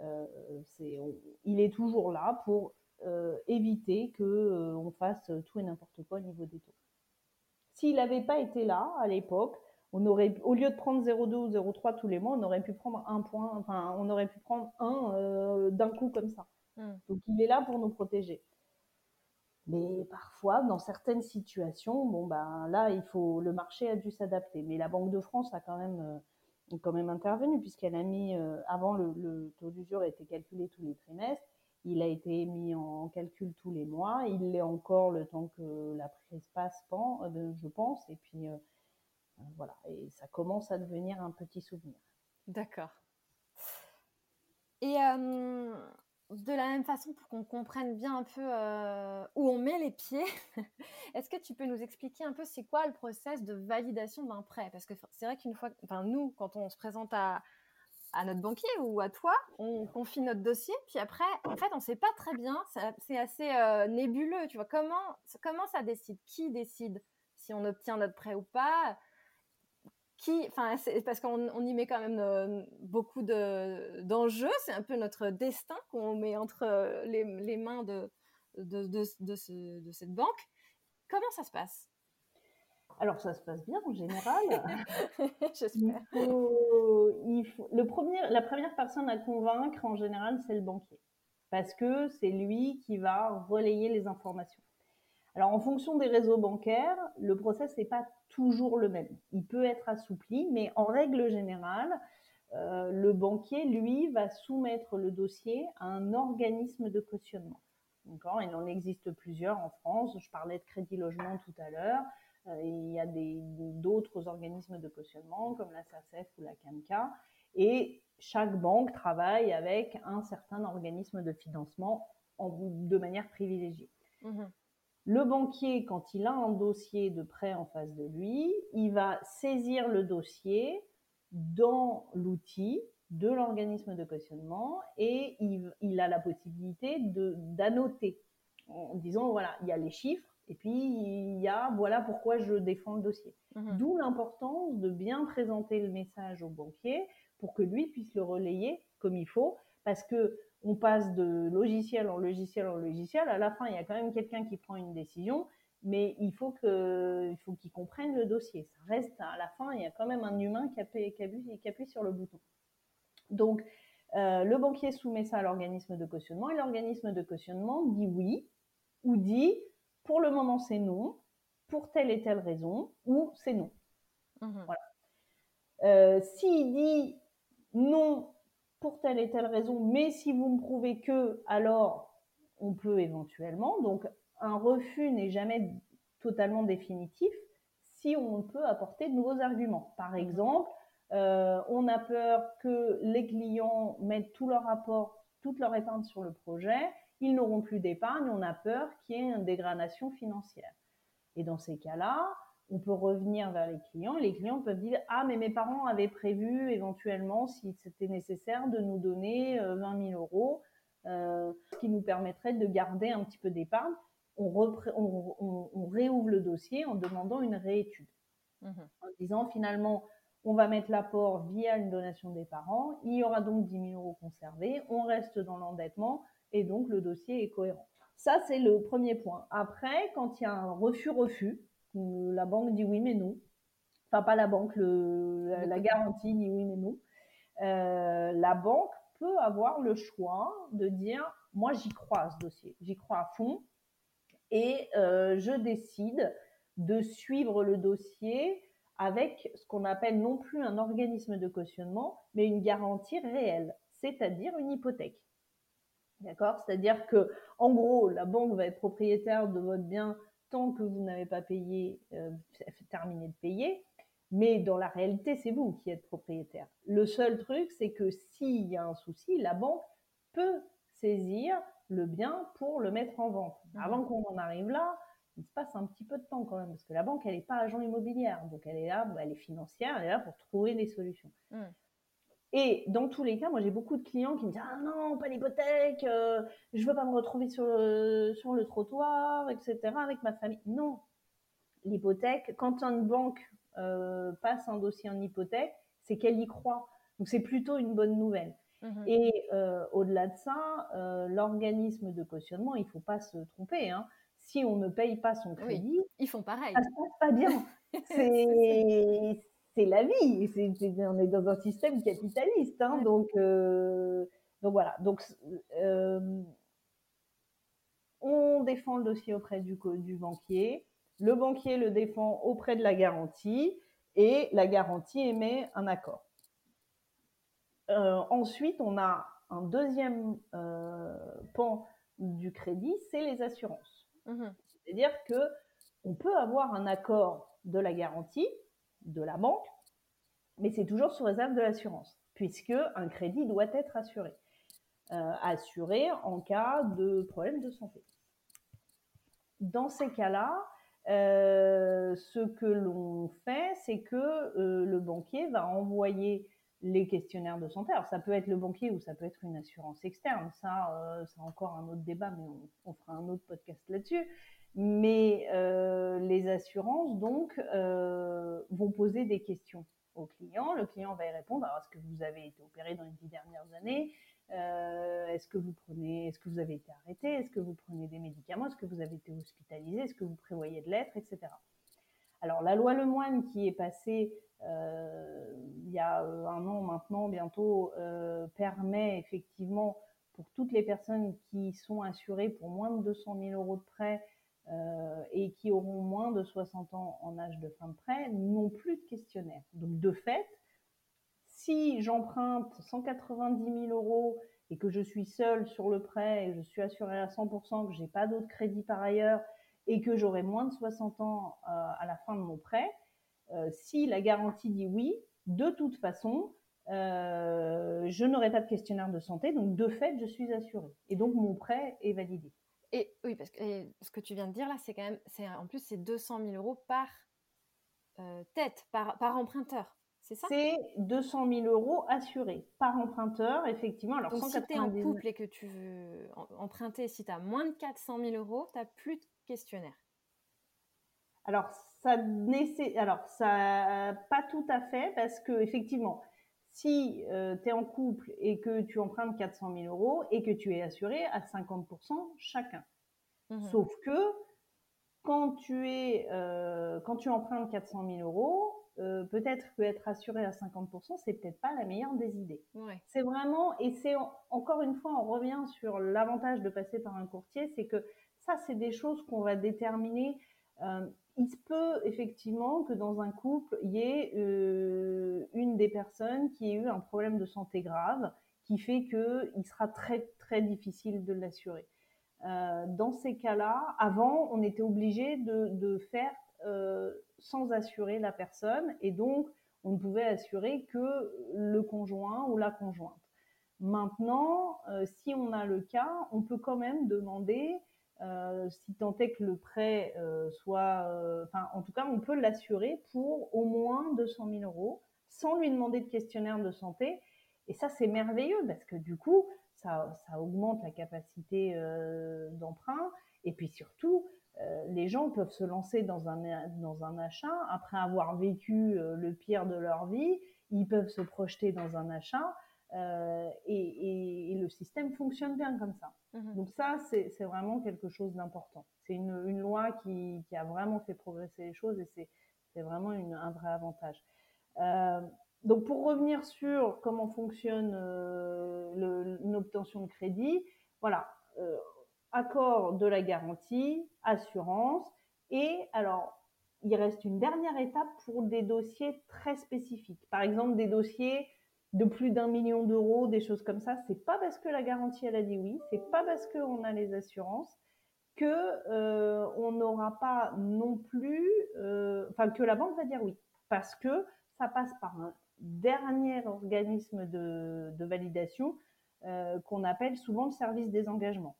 euh, c'est, il est toujours là pour euh, éviter que euh, on fasse tout et n'importe quoi au niveau des taux. S'il n'avait pas été là à l'époque, on aurait, au lieu de prendre 0,2 ou 0,3 tous les mois, on aurait pu prendre un point, enfin, on aurait pu prendre un d'un coup comme ça. Mmh. Donc, il est là pour nous protéger. Mais parfois, dans certaines situations, bon ben là, il faut le marché a dû s'adapter. Mais la Banque de France a quand même euh, quand même intervenu puisqu'elle a mis euh, avant le, taux d'usure été calculé tous les trimestres, il a été mis en calcul tous les mois, il l'est encore le temps que la prise passe, euh, je pense, et puis voilà, et ça commence à devenir un petit souvenir. D'accord. Et de la même façon, pour qu'on comprenne bien un peu euh, où on met les pieds, [LAUGHS] est-ce que tu peux nous expliquer un peu c'est quoi le process de validation d'un prêt? Parce que c'est vrai qu'une fois, enfin nous, quand on se présente à, à notre banquier ou à toi, on confie notre dossier, puis après, en fait, on ne sait pas très bien, c'est assez euh, nébuleux, tu vois. Comment, comment ça décide? Qui décide si on obtient notre prêt ou pas? Qui, enfin, parce qu'on y met quand même euh, beaucoup d'enjeux. c'est un peu notre destin qu'on met entre euh, les, les mains de, de, de, ce, de, cette banque. Comment ça se passe? Alors ça se passe bien en général. [LAUGHS] J'espère. Il faut, le premier, la première personne à convaincre en général, c'est le banquier, parce que c'est lui qui va relayer les informations. Alors, en fonction des réseaux bancaires, le process n'est pas toujours le même. Il peut être assoupli, mais en règle générale, euh, le banquier, lui, va soumettre le dossier à un organisme de cautionnement. Il en existe plusieurs en France. Je parlais de Crédit Logement tout à l'heure. Euh, il y a d'autres organismes de cautionnement comme la SACEF ou la CAMCA. Et chaque banque travaille avec un certain organisme de financement en, de manière privilégiée. Mmh le banquier, quand il a un dossier de prêt en face de lui, il va saisir le dossier dans l'outil de l'organisme de cautionnement et il, a la possibilité d'annoter en disant voilà, il y a les chiffres et puis il y a voilà pourquoi je défends le dossier. Mmh D'où l'importance de bien présenter le message au banquier pour que lui puisse le relayer comme il faut parce que on passe de logiciel en logiciel en logiciel. À la fin, il y a quand même quelqu'un qui prend une décision, mais il faut que, il faut qu'il comprenne le dossier. Ça reste à la fin, il y a quand même un humain qui appuie, qui appuie, qui appuie sur le bouton. Donc, euh, le banquier soumet ça à l'organisme de cautionnement et l'organisme de cautionnement dit oui ou dit pour le moment c'est non, pour telle et telle raison ou c'est non. Mmh voilà. Euh, S'il dit non pour telle et telle raison, mais si vous me prouvez que, alors on peut éventuellement. Donc un refus n'est jamais totalement définitif si on peut apporter de nouveaux arguments. Par exemple, euh, on a peur que les clients mettent tout leur rapport, toute leur épargne sur le projet, ils n'auront plus d'épargne, on a peur qu'il y ait une dégradation financière. Et dans ces cas-là, on peut revenir vers les clients. Les clients peuvent dire ah mais mes parents avaient prévu éventuellement si c'était nécessaire de nous donner 20 euh, 000 euros, euh, ce qui nous permettrait de garder un petit peu d'épargne. On, réouvre le dossier en demandant une réétude, mmh en disant finalement on va mettre l'apport via une donation des parents, il y aura donc 10 000 euros conservés, on reste dans l'endettement et donc le dossier est cohérent. Ça c'est le premier point. Après, quand il y a un refus-refus, la banque dit oui mais non. Enfin, pas la banque, la, garantie dit oui mais non. la banque peut avoir le choix de dire, moi j'y crois à ce dossier, j'y crois à fond, et je décide de suivre le dossier avec ce qu'on appelle non plus un organisme de cautionnement, mais une garantie réelle, c'est-à-dire une hypothèque. D'accord? C'est-à-dire que, en gros, la banque va être propriétaire de votre bien tant que vous n'avez pas payé, euh, terminé de payer. Mais dans la réalité, c'est vous qui êtes propriétaire. Le seul truc, c'est que s'il y a un souci, la banque peut saisir le bien pour le mettre en vente. Mmh. Avant qu'on en arrive là, il se passe un petit peu de temps quand même, parce que la banque, elle n'est pas agent immobilière, donc elle est là, elle est financière, elle est là pour trouver des solutions. Mmh. Et dans tous les cas, moi j'ai beaucoup de clients qui me disent ah non pas l'hypothèque, euh, je veux pas me retrouver sur le, sur le trottoir, etc. avec ma famille. Non, l'hypothèque, quand une banque euh, passe un dossier en hypothèque, c'est qu'elle y croit. Donc c'est plutôt une bonne nouvelle. Mmh Et euh, au-delà de ça, l'organisme de cautionnement, il faut pas se tromper. Hein si on ne paye pas son crédit, ils font pareil. Ça se passe pas bien. [LAUGHS] c'est la vie. on est dans un système capitaliste, hein, donc euh, donc voilà. Donc euh, on défend le dossier auprès du, du banquier. Le banquier le défend auprès de la garantie et la garantie émet un accord. Euh, ensuite, on a un deuxième pan du crédit, c'est les assurances. Mmh C'est-à-dire que on peut avoir un accord de la garantie de la banque, mais c'est toujours sous réserve de l'assurance, puisque un crédit doit être assuré, euh, assuré en cas de problème de santé. Dans ces cas-là, euh, ce que l'on fait, c'est que euh, le banquier va envoyer les questionnaires de santé. Alors ça peut être le banquier ou ça peut être une assurance externe. Ça, c'est encore un autre débat, mais on, fera un autre podcast là-dessus. Mais euh, les assurances, donc, euh, vont poser des questions au client. Le client va y répondre. Est-ce que vous avez été opéré dans les dix dernières années? Est-ce que vous prenez Est-ce que vous avez été arrêté? Est-ce que vous prenez des médicaments? Est-ce que vous avez été hospitalisé? Est-ce que vous prévoyez de l'être, etc. Alors, la loi Lemoine qui est passée euh, il y a euh, un an maintenant, bientôt, euh, permet effectivement pour toutes les personnes qui sont assurées pour moins de 200 000 euros de prêt et qui auront moins de 60 ans en âge de fin de prêt, n'ont plus de questionnaire. Donc de fait, si j'emprunte 190 000 euros et que je suis seule sur le prêt et je suis assurée à 100%, que j'ai pas d'autres crédits par ailleurs et que j'aurai moins de 60 ans à la fin de mon prêt, euh, si la garantie dit oui, de toute façon, euh, je n'aurai pas de questionnaire de santé, donc de fait, je suis assurée. Et donc, mon prêt est validé. Et oui, parce que ce que tu viens de dire là, c'est quand même, c'est en plus, c'est 200 000 euros par euh, tête, par, par emprunteur. C'est ça? C'est 200 000 euros assurés par emprunteur, effectivement. Alors, Donc, si tu es en couple et que tu veux emprunter, si tu as moins de 400 000 euros, tu n'as plus de questionnaire. Alors, ça alors ça pas tout à fait parce que effectivement, si euh, tu es en couple et que tu empruntes 400 000 euros et que tu es assuré à 50% chacun. Mmh Sauf que quand tu es euh, quand tu empruntes 400 000 euros, euh, peut-être que être assuré à 50%, c'est peut-être pas la meilleure des idées. C'est vraiment, et c'est encore une fois, on revient sur l'avantage de passer par un courtier, c'est que ça, c'est des choses qu'on va déterminer il se peut effectivement que dans un couple, il y ait euh, une des personnes qui ait eu un problème de santé grave, qui fait qu'il sera très très difficile de l'assurer. Euh, dans ces cas-là, avant, on était obligé de, faire euh, sans assurer la personne, et donc on ne pouvait assurer que le conjoint ou la conjointe. Maintenant, si on a le cas, on peut quand même demander euh, si tant est que le prêt euh, soit, euh, enfin, en tout cas, on peut l'assurer pour au moins 200 000 euros sans lui demander de questionnaire de santé. Et ça, c'est merveilleux parce que du coup, ça, ça augmente la capacité d'emprunt. Et puis surtout, les gens peuvent se lancer dans un, dans un achat après avoir vécu le pire de leur vie. Ils peuvent se projeter dans un achat. Euh, et, le système fonctionne bien comme ça. Mhm. Donc ça, c'est vraiment quelque chose d'important. C'est une, loi qui, a vraiment fait progresser les choses et c'est vraiment un vrai avantage. Euh, donc pour revenir sur comment fonctionne l'obtention de crédit, voilà, accord de la garantie, assurance, et alors il reste une dernière étape pour des dossiers très spécifiques. Par exemple, des dossiers de plus d'un million d'euros, des choses comme ça. C'est pas parce que la garantie elle a dit oui, c'est pas parce qu'on a les assurances que euh, on n'aura pas non plus, euh, enfin que la banque va dire oui, parce que ça passe par un dernier organisme de, validation euh, qu'on appelle souvent le service des engagements.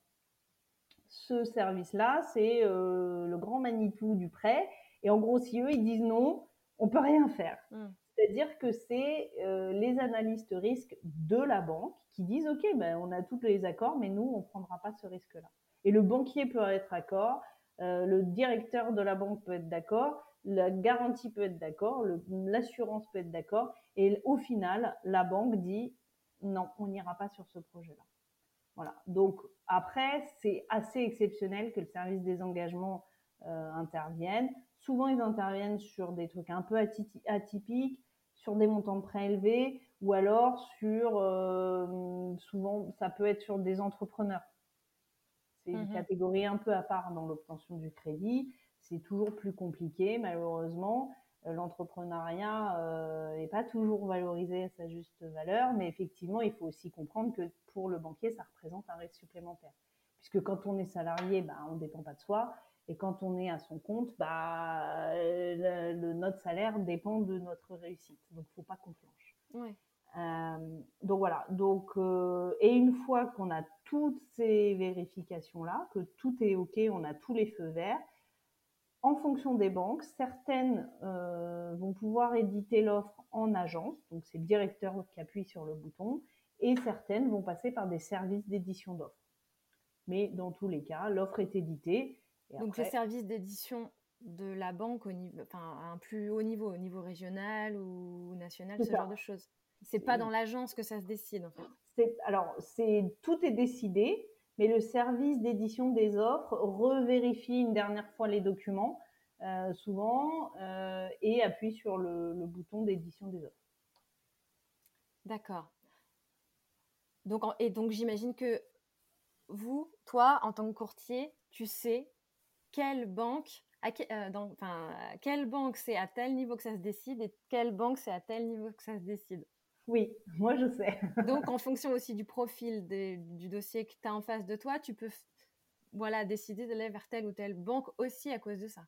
Ce service-là, c'est le grand Manitou du prêt et en gros, si eux, ils disent non, on peut rien faire. Hmm. C'est-à-dire que c'est euh, les analystes risques de la banque qui disent OK, ben, on a tous les accords, mais nous, on ne prendra pas ce risque-là. Et le banquier peut être d'accord, euh, le directeur de la banque peut être d'accord, la garantie peut être d'accord, l'assurance peut être d'accord, et au final, la banque dit non, on n'ira pas sur ce projet-là. Voilà. Donc après, c'est assez exceptionnel que le service des engagements euh, intervienne. Souvent, ils interviennent sur des trucs un peu atypiques, sur des montants de prêts élevés, ou alors sur, euh, souvent, ça peut être sur des entrepreneurs. C'est une mmh catégorie un peu à part dans l'obtention du crédit. C'est toujours plus compliqué, malheureusement. Euh, l'entrepreneuriat n'est pas toujours valorisé à sa juste valeur, mais effectivement, il faut aussi comprendre que pour le banquier, ça représente un risque supplémentaire. Puisque quand on est salarié, bah, on ne dépend pas de soi. Et quand on est à son compte, bah, le, notre salaire dépend de notre réussite. Donc, il ne faut pas qu'on flanche. Euh, donc voilà. Donc, euh, et une fois qu'on a toutes ces vérifications-là, que tout est OK, on a tous les feux verts, en fonction des banques, certaines euh, vont pouvoir éditer l'offre en agence, donc c'est le directeur qui appuie sur le bouton, et certaines vont passer par des services d'édition d'offres. Mais dans tous les cas, l'offre est éditée donc, les services d'édition de la banque au niveau, enfin, à un plus haut niveau, au niveau régional ou national, ce genre de choses. C'est pas dans l'agence que ça se décide, en fait. Alors, c'est tout est décidé, mais le service d'édition des offres revérifie une dernière fois les documents, euh, souvent, euh, et appuie sur le, le bouton d'édition des offres. D'accord. Donc, et donc, j'imagine que vous, toi, en tant que courtier, tu sais quelle banque, à euh, enfin, quelle banque c'est à tel niveau que ça se décide et quelle banque c'est à tel niveau que ça se décide? Oui, moi je sais. [LAUGHS] Donc en fonction aussi du profil du dossier que tu as en face de toi, tu peux voilà, décider d'aller vers telle ou telle banque aussi à cause de ça.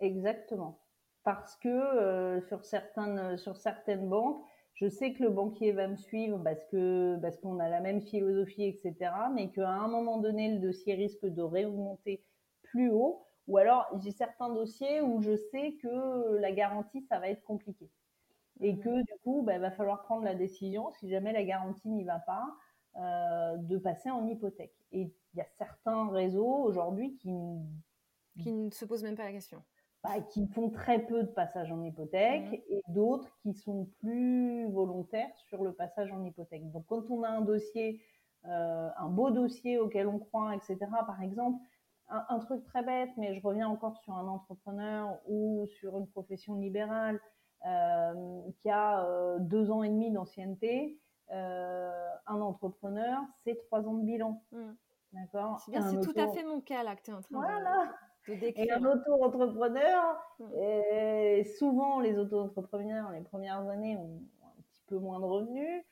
Exactement. Parce que euh, sur, certaines, sur certaines banques, je sais que le banquier va me suivre parce que parce qu'on a la même philosophie, etc. Mais qu'à un moment donné, le dossier risque de remonter plus haut. Ou alors, j'ai certains dossiers où je sais que la garantie, ça va être compliqué. Et mhm. que du coup, bah, il va falloir prendre la décision, si jamais la garantie n'y va pas, euh, de passer en hypothèque. Et il y a certains réseaux aujourd'hui qui, qui ne se posent même pas la question. Bah, qui font très peu de passages en hypothèque mhm. et d'autres qui sont plus volontaires sur le passage en hypothèque. Donc quand on a un dossier, euh, un beau dossier auquel on croit, etc., par exemple, un, truc très bête, mais je reviens encore sur un entrepreneur ou sur une profession libérale euh, qui a euh, deux ans et demi d'ancienneté. Euh, un entrepreneur, c'est trois ans de bilan. Hmm. D'accord? C'est tout à fait mon cas là que tu es en train de, décrire. Et un auto-entrepreneur, hmm. souvent les auto-entrepreneurs, les premières années ont un petit peu moins de revenus.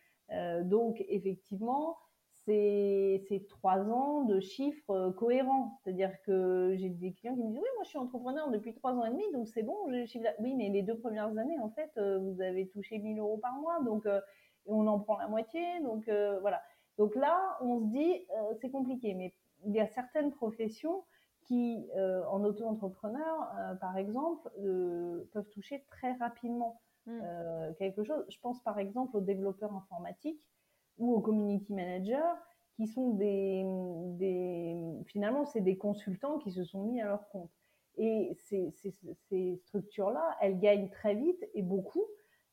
donc effectivement, c'est trois ans de chiffres euh, cohérents. C'est-à-dire que j'ai des clients qui me disent Oui, moi je suis entrepreneur depuis trois ans et demi, donc c'est bon, le chiffre. Oui, mais les deux premières années, en fait, euh, vous avez touché 1000 euros par mois, donc euh, on en prend la moitié. Donc voilà. Donc là, on se dit c'est compliqué, mais il y a certaines professions qui, en auto-entrepreneur, par exemple, peuvent toucher très rapidement mmh. quelque chose. Je pense par exemple aux développeurs informatiques ou aux community managers qui sont des, des finalement c'est des consultants qui se sont mis à leur compte. Et ces, ces, ces structures-là, elles gagnent très vite et beaucoup.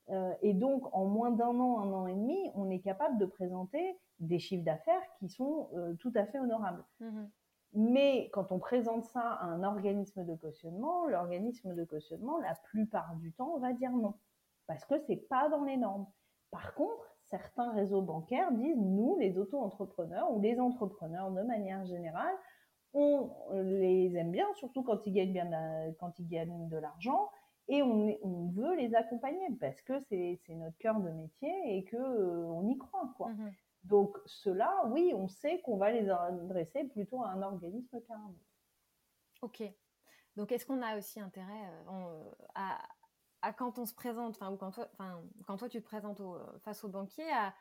Euh, et donc, en moins d'un an, un an et demi, on est capable de présenter des chiffres d'affaires qui sont euh, tout à fait honorables. Mmh Mais quand on présente ça à un organisme de cautionnement, l'organisme de cautionnement, la plupart du temps, va dire non. parce que c'est pas dans les normes. Par contre, certains réseaux bancaires disent, nous, les auto-entrepreneurs ou les entrepreneurs de manière générale, on les aime bien, surtout quand ils gagnent bien, quand ils gagnent de l'argent, et on, on, veut les accompagner parce que c'est notre cœur de métier et que euh, on y croit, quoi. Mmh Donc cela, oui, on sait qu'on va les adresser plutôt à un organisme qu'à un autre. Ok. Donc est-ce qu'on a aussi intérêt euh, à, à, quand on se présente, enfin ou quand toi, enfin quand toi tu te présentes face au banquier, à,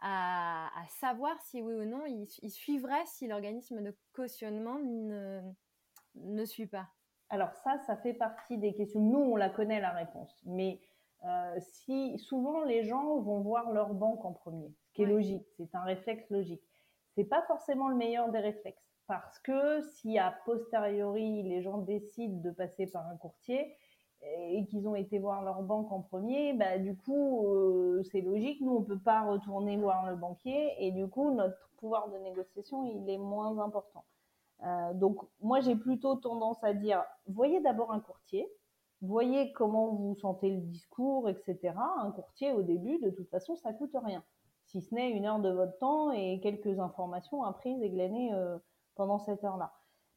à, savoir si oui ou non il, il suivrait si l'organisme de cautionnement ne, ne suit pas. Alors ça, ça fait partie des questions. Nous, on la connaît la réponse, mais euh, si souvent les gens vont voir leur banque en premier, ce qui est logique, c'est un réflexe logique. C'est pas forcément le meilleur des réflexes. Parce que si a posteriori les gens décident de passer par un courtier, et qu'ils ont été voir leur banque en premier, bah, du coup, euh, c'est logique. Nous, on peut pas retourner voir le banquier et du coup, notre pouvoir de négociation, il est moins important. Euh, donc, moi, j'ai plutôt tendance à dire, voyez d'abord un courtier, voyez comment vous sentez le discours, etc. Un courtier, au début, de toute façon, ça coûte rien, si ce n'est une heure de votre temps et quelques informations apprises et glanées euh, pendant cette heure-là.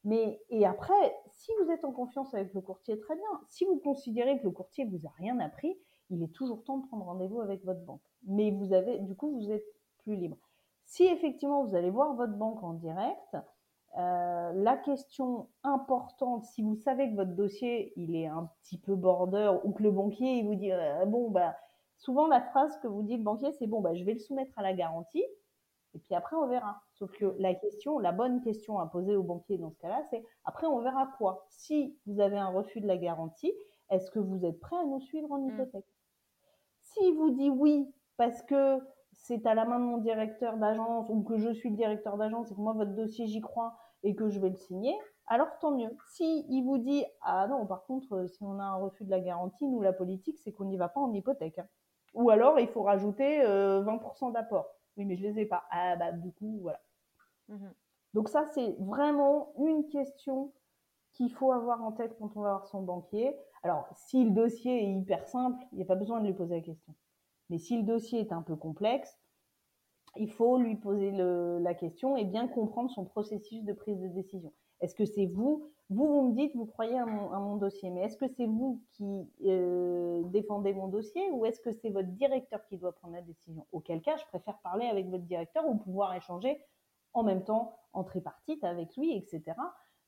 Mais et après, si vous êtes en confiance avec le courtier, très bien. Si vous considérez que le courtier vous a rien appris, il est toujours temps de prendre rendez-vous avec votre banque. Mais vous avez, du coup, vous êtes plus libre. Si effectivement vous allez voir votre banque en direct, euh, la question importante, si vous savez que votre dossier il est un petit peu border ou que le banquier il vous dit euh, bon bah souvent la phrase que vous dit le banquier c'est bon bah je vais le soumettre à la garantie et puis après, on verra. Sauf que la question, la bonne question à poser au banquier dans ce cas-là, c'est après, on verra quoi Si vous avez un refus de la garantie, est-ce que vous êtes prêt à nous suivre en mm. hypothèque? Si vous dit oui, parce que c'est à la main de mon directeur d'agence ou que je suis le directeur d'agence et que moi, votre dossier, j'y crois et que je vais le signer, alors tant mieux. Si il vous dit ah non, par contre, si on a un refus de la garantie, nous, la politique, c'est qu'on n'y va pas en hypothèque. Hein. Ou alors, il faut rajouter 20% euh, d'apport. Oui, mais je les ai pas. Ah bah du coup, voilà. Mhm. Donc ça, c'est vraiment une question qu'il faut avoir en tête quand on va voir son banquier. Alors, si le dossier est hyper simple, il n'y a pas besoin de lui poser la question. Mais si le dossier est un peu complexe, il faut lui poser la question et bien comprendre son processus de prise de décision. Est-ce que c'est vous? Vous, vous me dites, vous croyez à mon, dossier, mais est-ce que c'est vous qui euh, défendez mon dossier ou est-ce que c'est votre directeur qui doit prendre la décision? Auquel cas, je préfère parler avec votre directeur ou pouvoir échanger en même temps en tripartite avec lui, etc.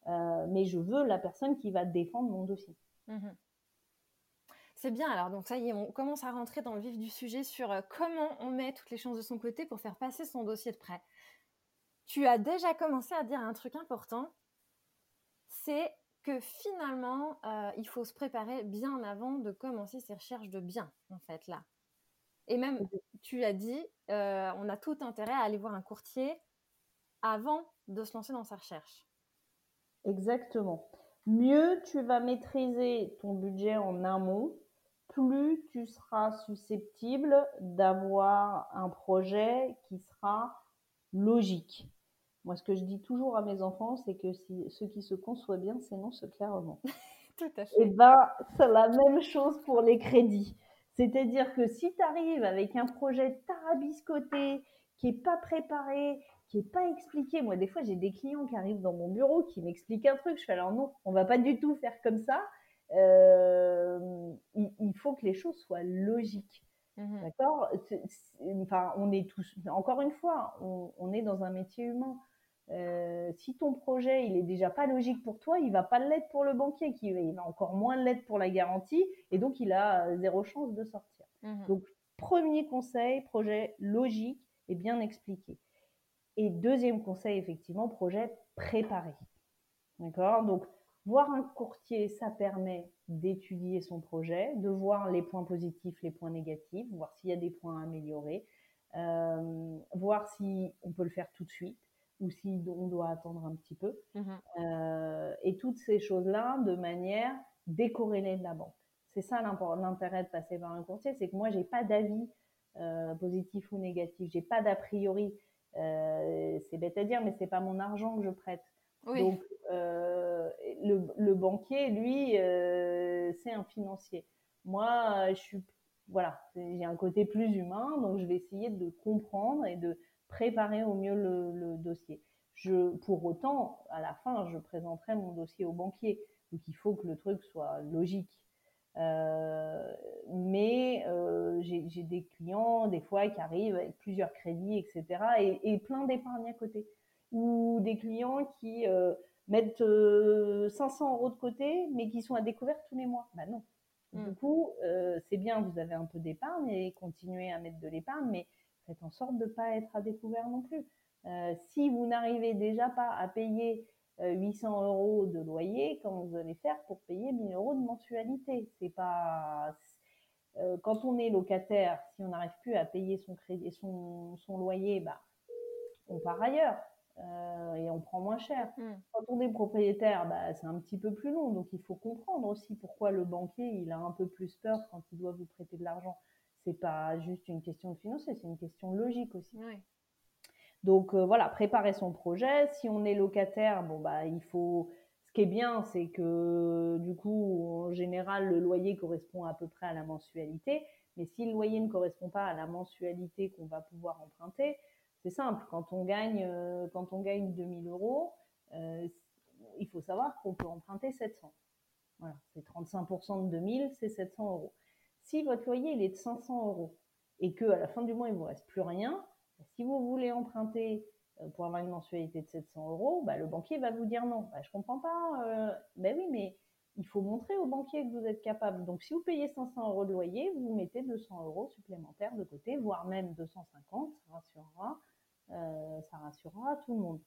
Euh, mais je veux la personne qui va défendre mon dossier. Mmh c'est bien, alors donc ça y est, on commence à rentrer dans le vif du sujet sur euh, comment on met toutes les chances de son côté pour faire passer son dossier de prêt. Tu as déjà commencé à dire un truc important, c'est que finalement, euh, il faut se préparer bien avant de commencer ses recherches de biens, en fait, là. Et même, tu as dit, euh, on a tout intérêt à aller voir un courtier avant de se lancer dans sa recherche. Exactement. Mieux tu vas maîtriser ton budget en amont, plus tu seras susceptible d'avoir un projet qui sera logique. Moi, ce que je dis toujours à mes enfants, c'est que si, ce qui se conçoit bien, c'est non se clairement. [LAUGHS] Tout à fait. Et eh ben, c'est la même chose pour les crédits. C'est-à-dire que si tu arrives avec un projet tarabiscoté, qui est pas préparé, qui est pas expliqué, moi des fois j'ai des clients qui arrivent dans mon bureau qui m'expliquent un truc, je fais alors non, on va pas du tout faire comme ça. Euh, il, faut que les choses soient logiques. Mmh D'accord? Enfin, on est tous, encore une fois, on est dans un métier humain. Euh, si ton projet il est déjà pas logique pour toi, il va pas l'être pour le banquier, qui il va encore moins l'être pour la garantie, et donc il a euh, zéro chance de sortir. Mhm. Donc premier conseil, projet logique et bien expliqué. Et deuxième conseil, effectivement, projet préparé. D'accord? Donc voir un courtier, ça permet d'étudier son projet, de voir les points positifs, les points négatifs, voir s'il y a des points à améliorer, euh, voir si on peut le faire tout de suite ou si on doit attendre un petit peu. Mmh euh, et toutes ces choses-là de manière décorrélée de la banque. C'est ça l'intérêt de passer par un courtier, c'est que moi, j'ai pas d'avis euh, positif ou négatif, j'ai pas d'a priori. C'est bête à dire, mais c'est pas mon argent que je prête. Donc, le, le, banquier, lui, c'est un financier. Moi, je suis voilà, j'ai un côté plus humain, donc je vais essayer de comprendre et de préparer au mieux le, dossier. Je, pour autant, à la fin, je présenterai mon dossier au banquier. Donc il faut que le truc soit logique. Euh, mais euh, j'ai des clients, des fois, qui arrivent avec plusieurs crédits, etc. Et, plein d'épargne à côté. Ou des clients qui euh, mettent 500 euros de côté, mais qui sont à découvert tous les mois. Ben non. Du mmh. coup, c'est bien, vous avez un peu d'épargne et continuez à mettre de l'épargne, mais faites en sorte de ne pas être à découvert non plus. si vous n'arrivez déjà pas à payer 800 euh, euros de loyer, comment vous allez faire pour payer 1000 euros de mensualité? C'est pas euh, quand on est locataire, si on n'arrive plus à payer son crédit, son, son loyer, bah, on part ailleurs euh, et on prend moins cher. Hmm. Quand on est propriétaire, bah, c'est un petit peu plus long, donc il faut comprendre aussi pourquoi le banquier il a un peu plus peur quand il doit vous prêter de l'argent. C'est pas juste une question de financer, c'est une question logique aussi. Donc euh, voilà, préparer son projet. Si on est locataire, bon bah il faut. Ce qui est bien, c'est que du coup, en général, le loyer correspond à peu près à la mensualité. Mais si le loyer ne correspond pas à la mensualité qu'on va pouvoir emprunter, c'est simple. Quand on gagne, euh, quand on gagne 2000 euros, euh, il faut savoir qu'on peut emprunter 700. Voilà, c'est 35% de 2000, c'est 700 euros. Si votre loyer il est de 500 euros et que à la fin du mois il vous reste plus rien, si vous voulez emprunter euh, pour avoir une mensualité de 700 euros, bah, le banquier va vous dire non. Bah, je comprends pas. Ben oui, mais il faut montrer au banquier que vous êtes capable. Donc, si vous payez 500 euros de loyer, vous mettez 200 euros supplémentaires de côté, voire même 250. Ça rassurera, euh, ça rassurera tout le monde.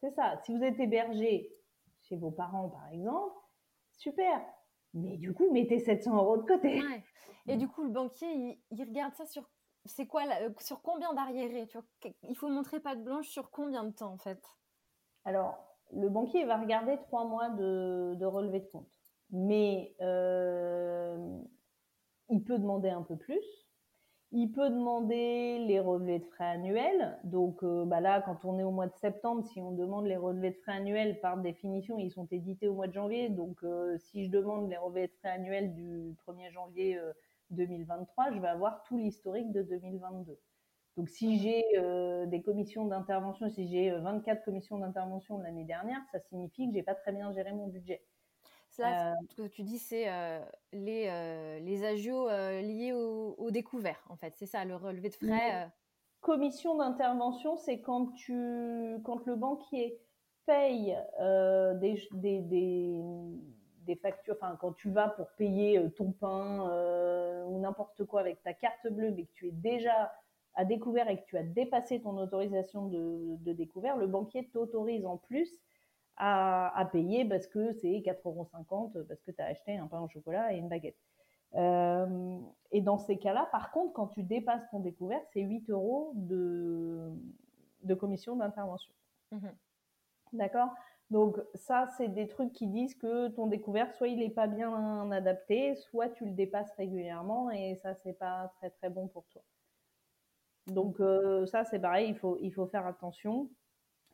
c'est ça. Si vous êtes hébergé chez vos parents, par exemple, super. Mais du coup, mettez 700 euros de côté. Et du coup, le banquier, il regarde ça sur c'est quoi euh, sur combien d'arriérés Il faut montrer pas de blanche sur combien de temps en fait? Alors, le banquier va regarder trois mois de, relevé de compte, mais euh, il peut demander un peu plus. Il peut demander les relevés de frais annuels. Donc euh, bah là, quand on est au mois de septembre, si on demande les relevés de frais annuels, par définition, ils sont édités au mois de janvier. Donc si je demande les relevés de frais annuels du 1er janvier 2023, je vais avoir tout l'historique de 2022. Donc si j'ai euh, des commissions d'intervention, si j'ai 24 euh, commissions d'intervention de l'année dernière, ça signifie que j'ai pas très bien géré mon budget. Ça, euh, ce que tu dis, c'est les, les agios liés au, au, découvert, en fait. C'est ça, le relevé de frais. Commission d'intervention, c'est quand, tu, quand le banquier paye des, des, des des factures, enfin quand tu vas pour payer euh, ton pain euh, ou n'importe quoi avec ta carte bleue, mais que tu es déjà à découvert et que tu as dépassé ton autorisation de, découvert, le banquier t'autorise en plus à, payer parce que c'est 4,50 euros parce que tu as acheté un pain au chocolat et une baguette. Euh, et dans ces cas-là, par contre, quand tu dépasses ton découvert, c'est 8 euros de, de commission d'intervention. Mmh D'accord? Donc ça, c'est des trucs qui disent que ton découvert, soit il n'est pas bien adapté, soit tu le dépasses régulièrement et ça, c'est pas très très bon pour toi. Donc euh, ça, c'est pareil, il faut, il faut faire attention.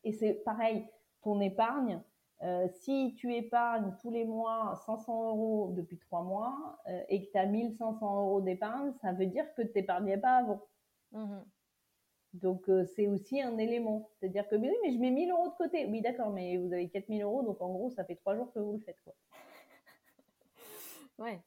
Et c'est pareil, ton épargne, euh, si tu épargnes tous les mois 500 euros depuis trois mois euh, et que tu as 1500 euros d'épargne, ça veut dire que tu n'épargnais pas avant. Mmh donc, euh, c'est aussi un élément. C'est-à-dire que, mais oui, mais je mets 1000 euros de côté. Oui, d'accord, mais vous avez 4000 euros, donc en gros, ça fait trois jours que vous le faites, quoi. [LAUGHS] ouais.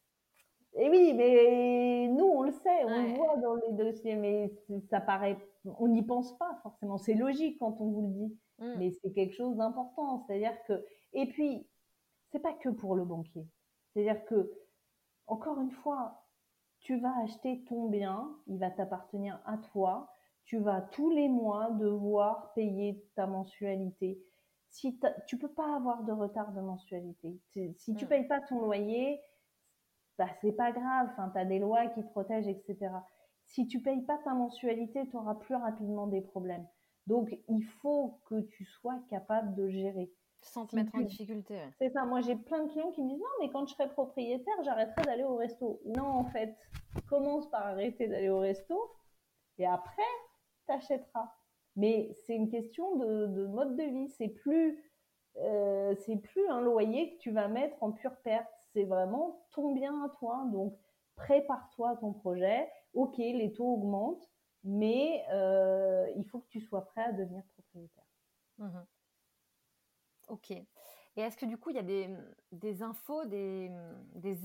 Et oui, mais nous, on le sait, on le voit dans les dossiers, mais ça paraît, on n'y pense pas forcément. C'est logique quand on vous le dit, mmh. mais c'est quelque chose d'important. C'est-à-dire que, et puis, c'est pas que pour le banquier. C'est-à-dire que, encore une fois, tu vas acheter ton bien, il va t'appartenir à toi tu vas tous les mois devoir payer ta mensualité. Si tu peux pas avoir de retard de mensualité. Si tu ne mm. payes pas ton loyer, bah, c'est pas grave. Enfin, tu as des lois qui te protègent, etc. Si tu payes pas ta mensualité, tu auras plus rapidement des problèmes. Donc, il faut que tu sois capable de gérer. Sans te mettre en difficulté. C'est ça. Moi, j'ai plein de clients qui me disent non, mais quand je serai propriétaire, j'arrêterai d'aller au resto. Non, en fait, commence par arrêter d'aller au resto. Et après, t'achèteras. Mais c'est une question de, mode de vie. C'est plus, euh, c'est plus un loyer que tu vas mettre en pure perte. C'est vraiment ton bien à toi. Donc, prépare-toi à ton projet. Ok, les taux augmentent, mais euh, il faut que tu sois prêt à devenir propriétaire. Mmh ok. Et est-ce que du coup, il y a des, infos, des,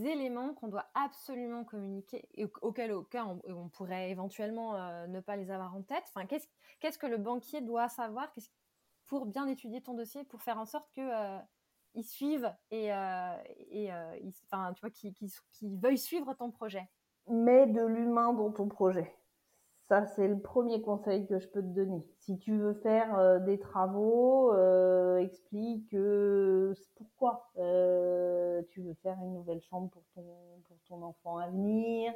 éléments qu'on doit absolument communiquer et auxquels on, pourrait éventuellement euh, ne pas les avoir en tête? Enfin, qu'est-ce, que le banquier doit savoir? Pour bien étudier ton dossier, pour faire en sorte que euh, suivent et, et enfin, tu vois, qu'ils veuillent suivre ton projet? Mets de l'humain dans ton projet. Ça, c'est le premier conseil que je peux te donner. Si tu veux faire euh, des travaux, euh, explique euh, pourquoi tu veux faire une nouvelle chambre pour ton, pour ton enfant à venir,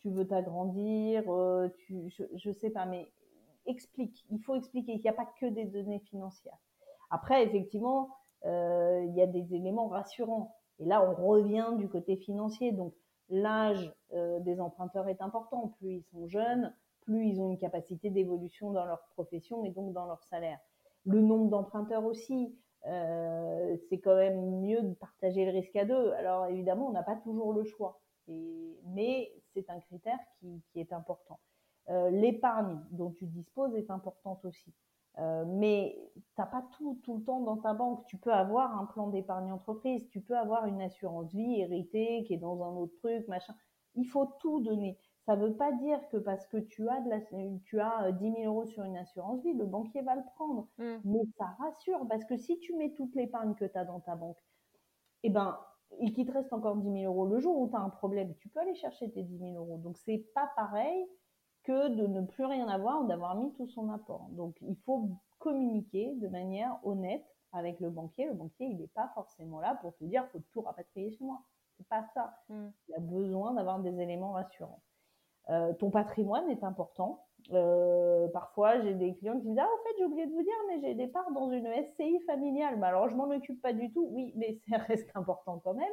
tu veux t'agrandir, tu, je, ne sais pas, mais explique. Il faut expliquer. Il n'y a pas que des données financières. Après, effectivement, il y a des éléments rassurants. Et là, on revient du côté financier. Donc, l'âge euh, des emprunteurs est important. Plus ils sont jeunes, plus ils ont une capacité d'évolution dans leur profession et donc dans leur salaire. Le nombre d'emprunteurs aussi, euh, c'est quand même mieux de partager le risque à deux. Alors évidemment, on n'a pas toujours le choix, mais c'est un critère qui, est important. Euh, l'épargne dont tu disposes est importante aussi. Euh, mais tu n'as pas tout tout le temps dans ta banque. Tu peux avoir un plan d'épargne entreprise, tu peux avoir une assurance vie héritée qui est dans un autre truc, machin. Il faut tout donner. Ça ne veut pas dire que parce que tu as, de la, tu as 10 euh, 000 euros sur une assurance vie, le banquier va le prendre. Mmh. Mais ça rassure parce que si tu mets toute l'épargne que tu as dans ta banque, eh ben, il te reste encore 10 000 euros le jour où tu as un problème. Tu peux aller chercher tes 10 000 euros. Donc, c'est pas pareil que de ne plus rien avoir ou d'avoir mis tout son apport. Donc, il faut communiquer de manière honnête avec le banquier. Le banquier, il n'est pas forcément là pour te dire faut tout rapatrier chez moi. C'est pas ça. Hmm. Il a besoin d'avoir des éléments rassurants. Euh, ton patrimoine est important. Euh, parfois, j'ai des clients qui disent Ah, en fait, j'ai oublié de vous dire, mais j'ai des parts dans une SCI familiale. Bah, alors, je m'en occupe pas du tout. Oui, mais [LAUGHS] ça reste important quand même.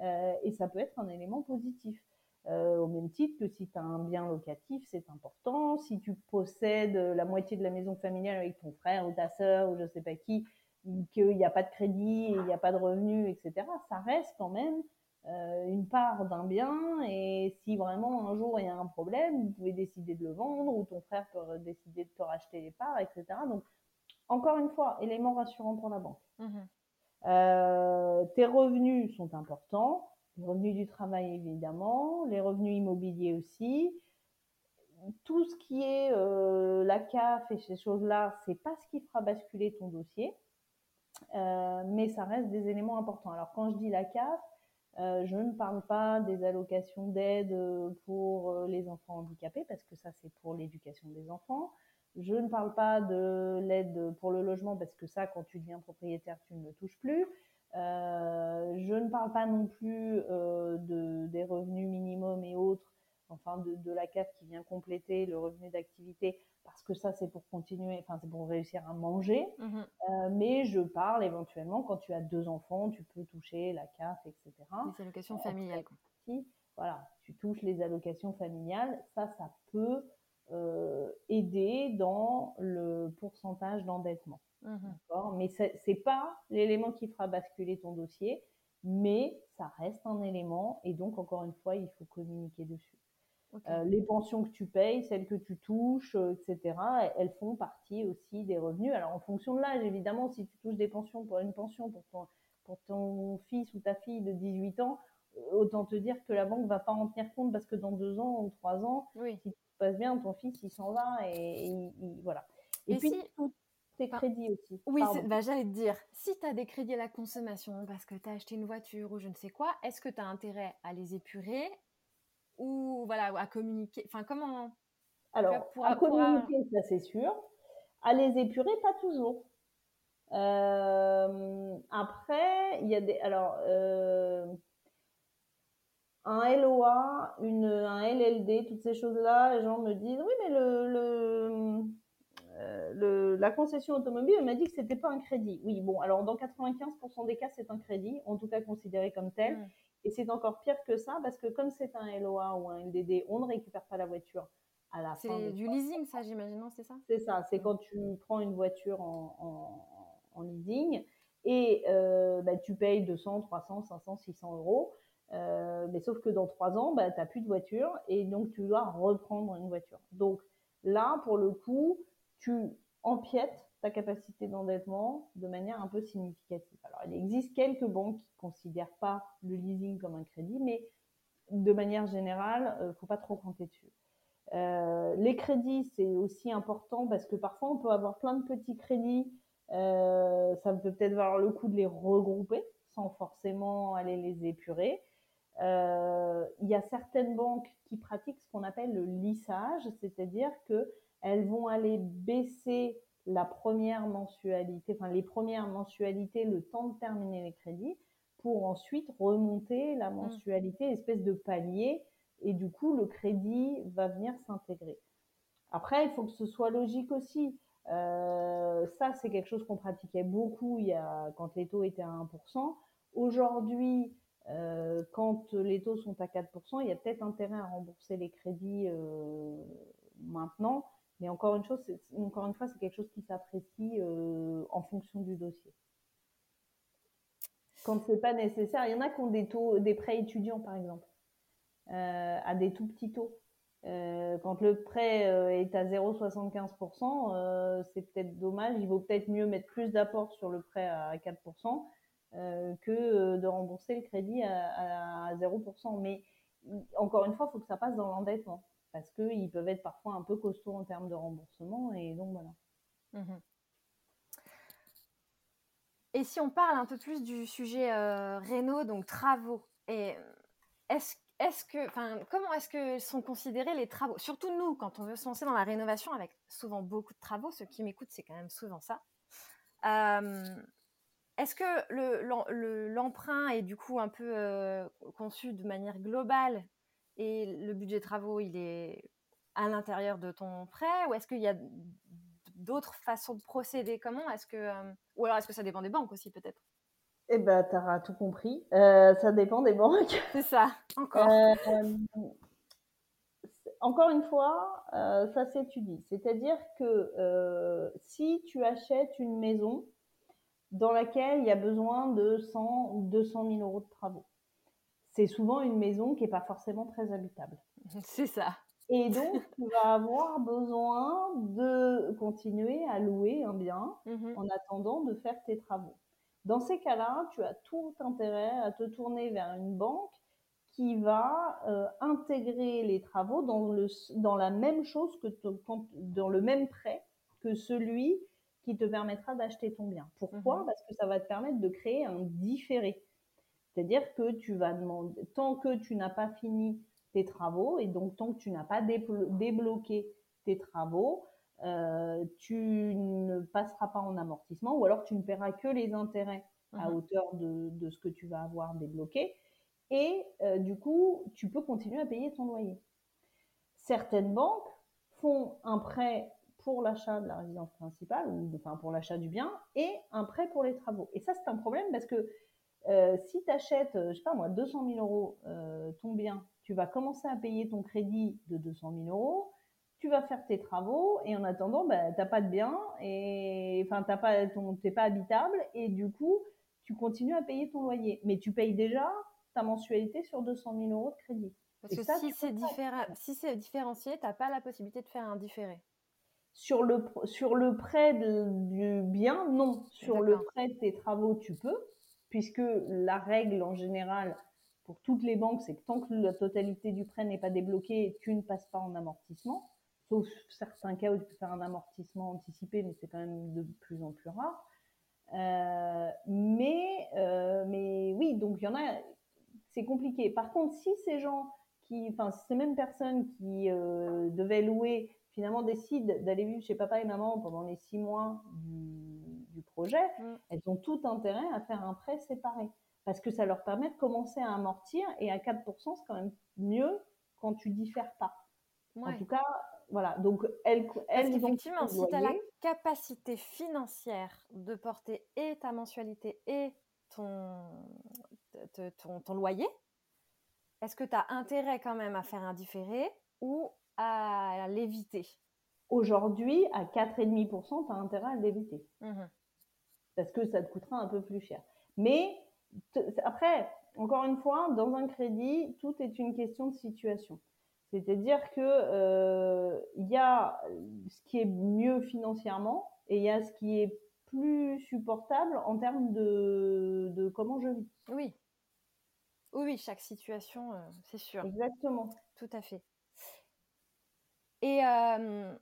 Euh, et ça peut être un élément positif. Euh, au même titre que si tu as un bien locatif, c'est important. Si tu possèdes la moitié de la maison familiale avec ton frère ou ta sœur ou je ne sais pas qui, qu'il n'y a pas de crédit, il n'y a pas de revenus, etc., ça reste quand même euh, une part d'un bien. Et si vraiment un jour il y a un problème, vous pouvez décider de le vendre ou ton frère peut décider de te racheter les parts, etc. Donc, encore une fois, élément rassurant pour la banque. Mmh euh, tes revenus sont importants les revenus du travail évidemment, les revenus immobiliers aussi. Tout ce qui est euh, la CAF et ces choses-là, c'est pas ce qui fera basculer ton dossier, euh, mais ça reste des éléments importants. Alors quand je dis la CAF, euh, je ne parle pas des allocations d'aide pour les enfants handicapés, parce que ça c'est pour l'éducation des enfants. Je ne parle pas de l'aide pour le logement, parce que ça, quand tu deviens propriétaire, tu ne le touches plus. Euh, je ne parle pas non plus euh, de, des revenus minimums et autres, enfin de, la CAF qui vient compléter le revenu d'activité, parce que ça c'est pour continuer, enfin c'est pour réussir à manger. Mmh euh, mais je parle éventuellement quand tu as deux enfants, tu peux toucher la CAF, etc. Les allocations familiales. voilà, tu touches les allocations familiales, ça, ça peut aider dans le pourcentage d'endettement. Mmh mais ce n'est pas l'élément qui fera basculer ton dossier, mais ça reste un élément et donc encore une fois, il faut communiquer dessus. Euh, les pensions que tu payes, celles que tu touches, euh, etc., elles font partie aussi des revenus. Alors en fonction de l'âge, évidemment, si tu touches des pensions pour une pension pour ton, pour ton fils ou ta fille de 18 ans, euh, autant te dire que la banque va pas en tenir compte parce que dans deux ans ou trois ans, si tout se passe bien, ton fils il s'en va et, voilà. Et, puis tes crédits aussi. Oui, bah, j'allais te dire, si tu as des crédits à la consommation parce que tu as acheté une voiture ou je ne sais quoi, est-ce que tu as intérêt à les épurer ou voilà, à communiquer Enfin, comment Alors, pour, à communiquer, ça c'est sûr. À les épurer, pas toujours. Euh, après, il y a des. Alors, euh, un LOA, une, un LLD, toutes ces choses-là, les gens me disent oui, mais le la concession automobile, m'a dit que c'était pas un crédit. Oui, bon, alors dans 95% des cas, c'est un crédit, en tout cas considéré comme tel. Mm. Et c'est encore pire que ça, parce que comme c'est un LOA ou un LDD, on ne récupère pas la voiture à la fin. C'est du leasing, ça, j'imagine, c'est ça? C'est ça, c'est mm. quand tu prends une voiture en, leasing et euh, bah, tu payes 200, 300, 500, 600 euros. Euh, mais sauf que dans trois ans, bah, tu n'as plus de voiture et donc tu dois reprendre une voiture. Donc là, pour le coup, tu empiètes ta capacité d'endettement de manière un peu significative. Alors, il existe quelques banques qui ne considèrent pas le leasing comme un crédit, mais de manière générale, il euh, ne faut pas trop compter dessus. Euh, les crédits, c'est aussi important parce que parfois, on peut avoir plein de petits crédits. Euh, ça peut peut-être valoir le coup de les regrouper sans forcément aller les épurer. Il y a certaines banques qui pratiquent ce qu'on appelle le lissage, c'est-à-dire qu'elles vont aller baisser la première mensualité, enfin les premières mensualités, le temps de terminer les crédits, pour ensuite remonter la mmh. mensualité, espèce de palier, et du coup le crédit va venir s'intégrer. Après, il faut que ce soit logique aussi. Euh, ça, c'est quelque chose qu'on pratiquait beaucoup il y a, quand les taux étaient à 1%. Aujourd'hui, euh, quand les taux sont à 4%, il y a peut-être intérêt à rembourser les crédits euh, maintenant mais encore une chose, encore une fois, c'est quelque chose qui s'apprécie euh, en fonction du dossier. Quand c'est pas nécessaire, il y en a qui ont des taux, des prêts étudiants par exemple, euh, à des tout petits taux. Euh, quand le prêt est à 0,75%, c'est peut-être dommage. Il vaut peut-être mieux mettre plus d'apport sur le prêt à 4% que de rembourser le crédit à, à 0%. Mais encore une fois, il faut que ça passe dans l'endettement parce qu'ils peuvent être parfois un peu costauds en termes de remboursement. Et donc voilà. Mmh et si on parle un peu plus du sujet euh, Renault, donc travaux, et est-ce est que, enfin, comment est-ce que sont considérés les travaux? Surtout nous, quand on veut se lancer dans la rénovation avec souvent beaucoup de travaux, ceux qui m'écoutent, c'est quand même souvent ça. Euh, est-ce que l'emprunt est du coup un peu euh, conçu de manière globale et le budget travaux, il est à l'intérieur de ton prêt ou est-ce qu'il y a d'autres façons de procéder? Comment est-ce que euh, ou alors est-ce que ça dépend des banques aussi peut-être? Eh ben, tu auras tout compris. Euh, ça dépend des banques. C'est ça. Encore. Euh, encore une fois, ça s'étudie. C'est-à-dire que si tu achètes une maison dans laquelle il y a besoin de 100 ou 200 000 euros de travaux, c'est souvent une maison qui n'est pas forcément très habitable. [LAUGHS] C'est ça. Et [LAUGHS] donc, tu vas avoir besoin de continuer à louer un bien mmh en attendant de faire tes travaux. Dans ces cas-là, tu as tout intérêt à te tourner vers une banque qui va euh, intégrer les travaux dans, le, dans la même chose que dans le même prêt que celui qui te permettra d'acheter ton bien. Pourquoi? Mmh Parce que ça va te permettre de créer un différé. C'est-à-dire que tu vas demander, tant que tu n'as pas fini tes travaux, et donc tant que tu n'as pas débloqué tes travaux, euh, tu ne passeras pas en amortissement, ou alors tu ne paieras que les intérêts à mmh hauteur de, ce que tu vas avoir débloqué, et euh, du coup, tu peux continuer à payer ton loyer. Certaines banques font un prêt pour l'achat de la résidence principale, ou enfin pour l'achat du bien, et un prêt pour les travaux. Et ça, c'est un problème parce que euh, si tu achètes, euh, je sais pas moi, 200 000 euros euh, ton bien, tu vas commencer à payer ton crédit de 200 000 euros, tu vas faire tes travaux et en attendant, bah, tu n'as pas de bien et enfin, tu pas, t'es pas habitable et du coup, tu continues à payer ton loyer. Mais tu payes déjà ta mensualité sur 200 000 euros de crédit. Parce que si c'est si différencié, tu n'as pas la possibilité de faire un différé. Sur le, sur le prêt du bien, non. Sur le prêt de tes travaux, tu peux puisque la règle en général pour toutes les banques, c'est que tant que la totalité du prêt n'est pas débloqué, tu ne passes pas en amortissement, sauf certains cas où tu peux faire un amortissement anticipé, mais c'est quand même de plus en plus rare. Euh, mais, euh, mais oui, donc il y en a, c'est compliqué. Par contre, si ces gens qui, enfin, ces mêmes personnes qui euh, devaient louer, finalement décident d'aller vivre chez papa et maman pendant les six mois du projet, mm. elles ont tout intérêt à faire un prêt séparé. Parce que ça leur permet de commencer à amortir et à 4%, c'est quand même mieux quand tu diffères pas. En tout cas, voilà. Donc, elles, elles effectivement, si tu as la capacité financière de porter et ta mensualité et ton, ton, ton loyer, est-ce que tu as intérêt quand même à faire un différé ou à l'éviter? Aujourd'hui, à 4,5%, tu as intérêt à l'éviter. Mmh parce que ça te coûtera un peu plus cher. Mais après, encore une fois, dans un crédit, tout est une question de situation. C'est-à-dire que euh, il y a ce qui est mieux financièrement et il y a ce qui est plus supportable en termes de, comment je vis. Oui. Oui, chaque situation, euh, c'est sûr. Exactement. Tout à fait. Et euh,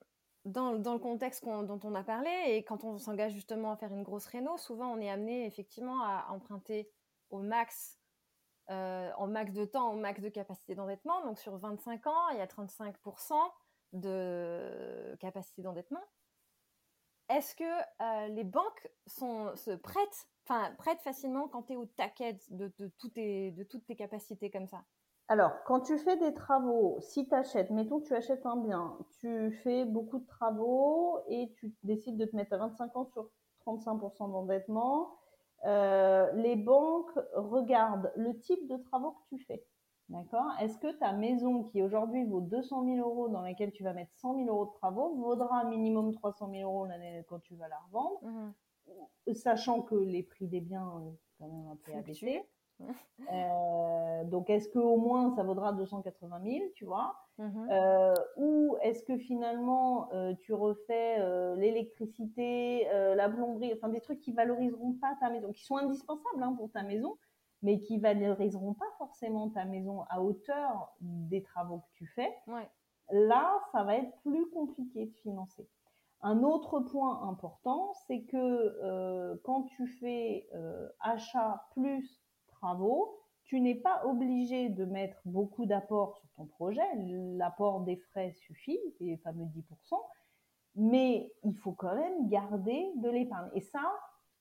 dans, le contexte dont on a parlé, et quand on s'engage justement à faire une grosse réno, souvent on est amené effectivement à emprunter au max, euh, en max de temps, au max de capacité d'endettement. Donc sur 25 ans, il y a 35% de capacité d'endettement. Est-ce que euh, les banques se prêtent, enfin, prêtent facilement quand tu es au taquet de, de toutes tes capacités comme ça? Alors, quand tu fais des travaux, si tu achètes, mettons tu achètes un bien, tu fais beaucoup de travaux et tu décides de te mettre à 25 ans sur 35% d'endettement, euh, les banques regardent le type de travaux que tu fais. D'accord? Est-ce que ta maison, qui aujourd'hui vaut 200 000 euros, dans laquelle tu vas mettre 100 000 euros de travaux, vaudra un minimum 300 000 euros l'année quand tu vas la revendre, mmh. sachant que les prix des biens ont quand même un peu abaissé euh, donc, est-ce qu'au moins ça vaudra 280 000, tu vois? Mhm. euh, Ou est-ce que finalement euh, tu refais l'électricité, la plomberie, enfin des trucs qui valoriseront pas ta maison, qui sont indispensables hein, pour ta maison, mais qui valoriseront pas forcément ta maison à hauteur des travaux que tu fais Là, ça va être plus compliqué de financer. Un autre point important, c'est que quand tu fais achat plus travaux, tu n'es pas obligé de mettre beaucoup d'apports sur ton projet. L'apport des frais suffit, les fameux 10%, mais il faut quand même garder de l'épargne. Et ça,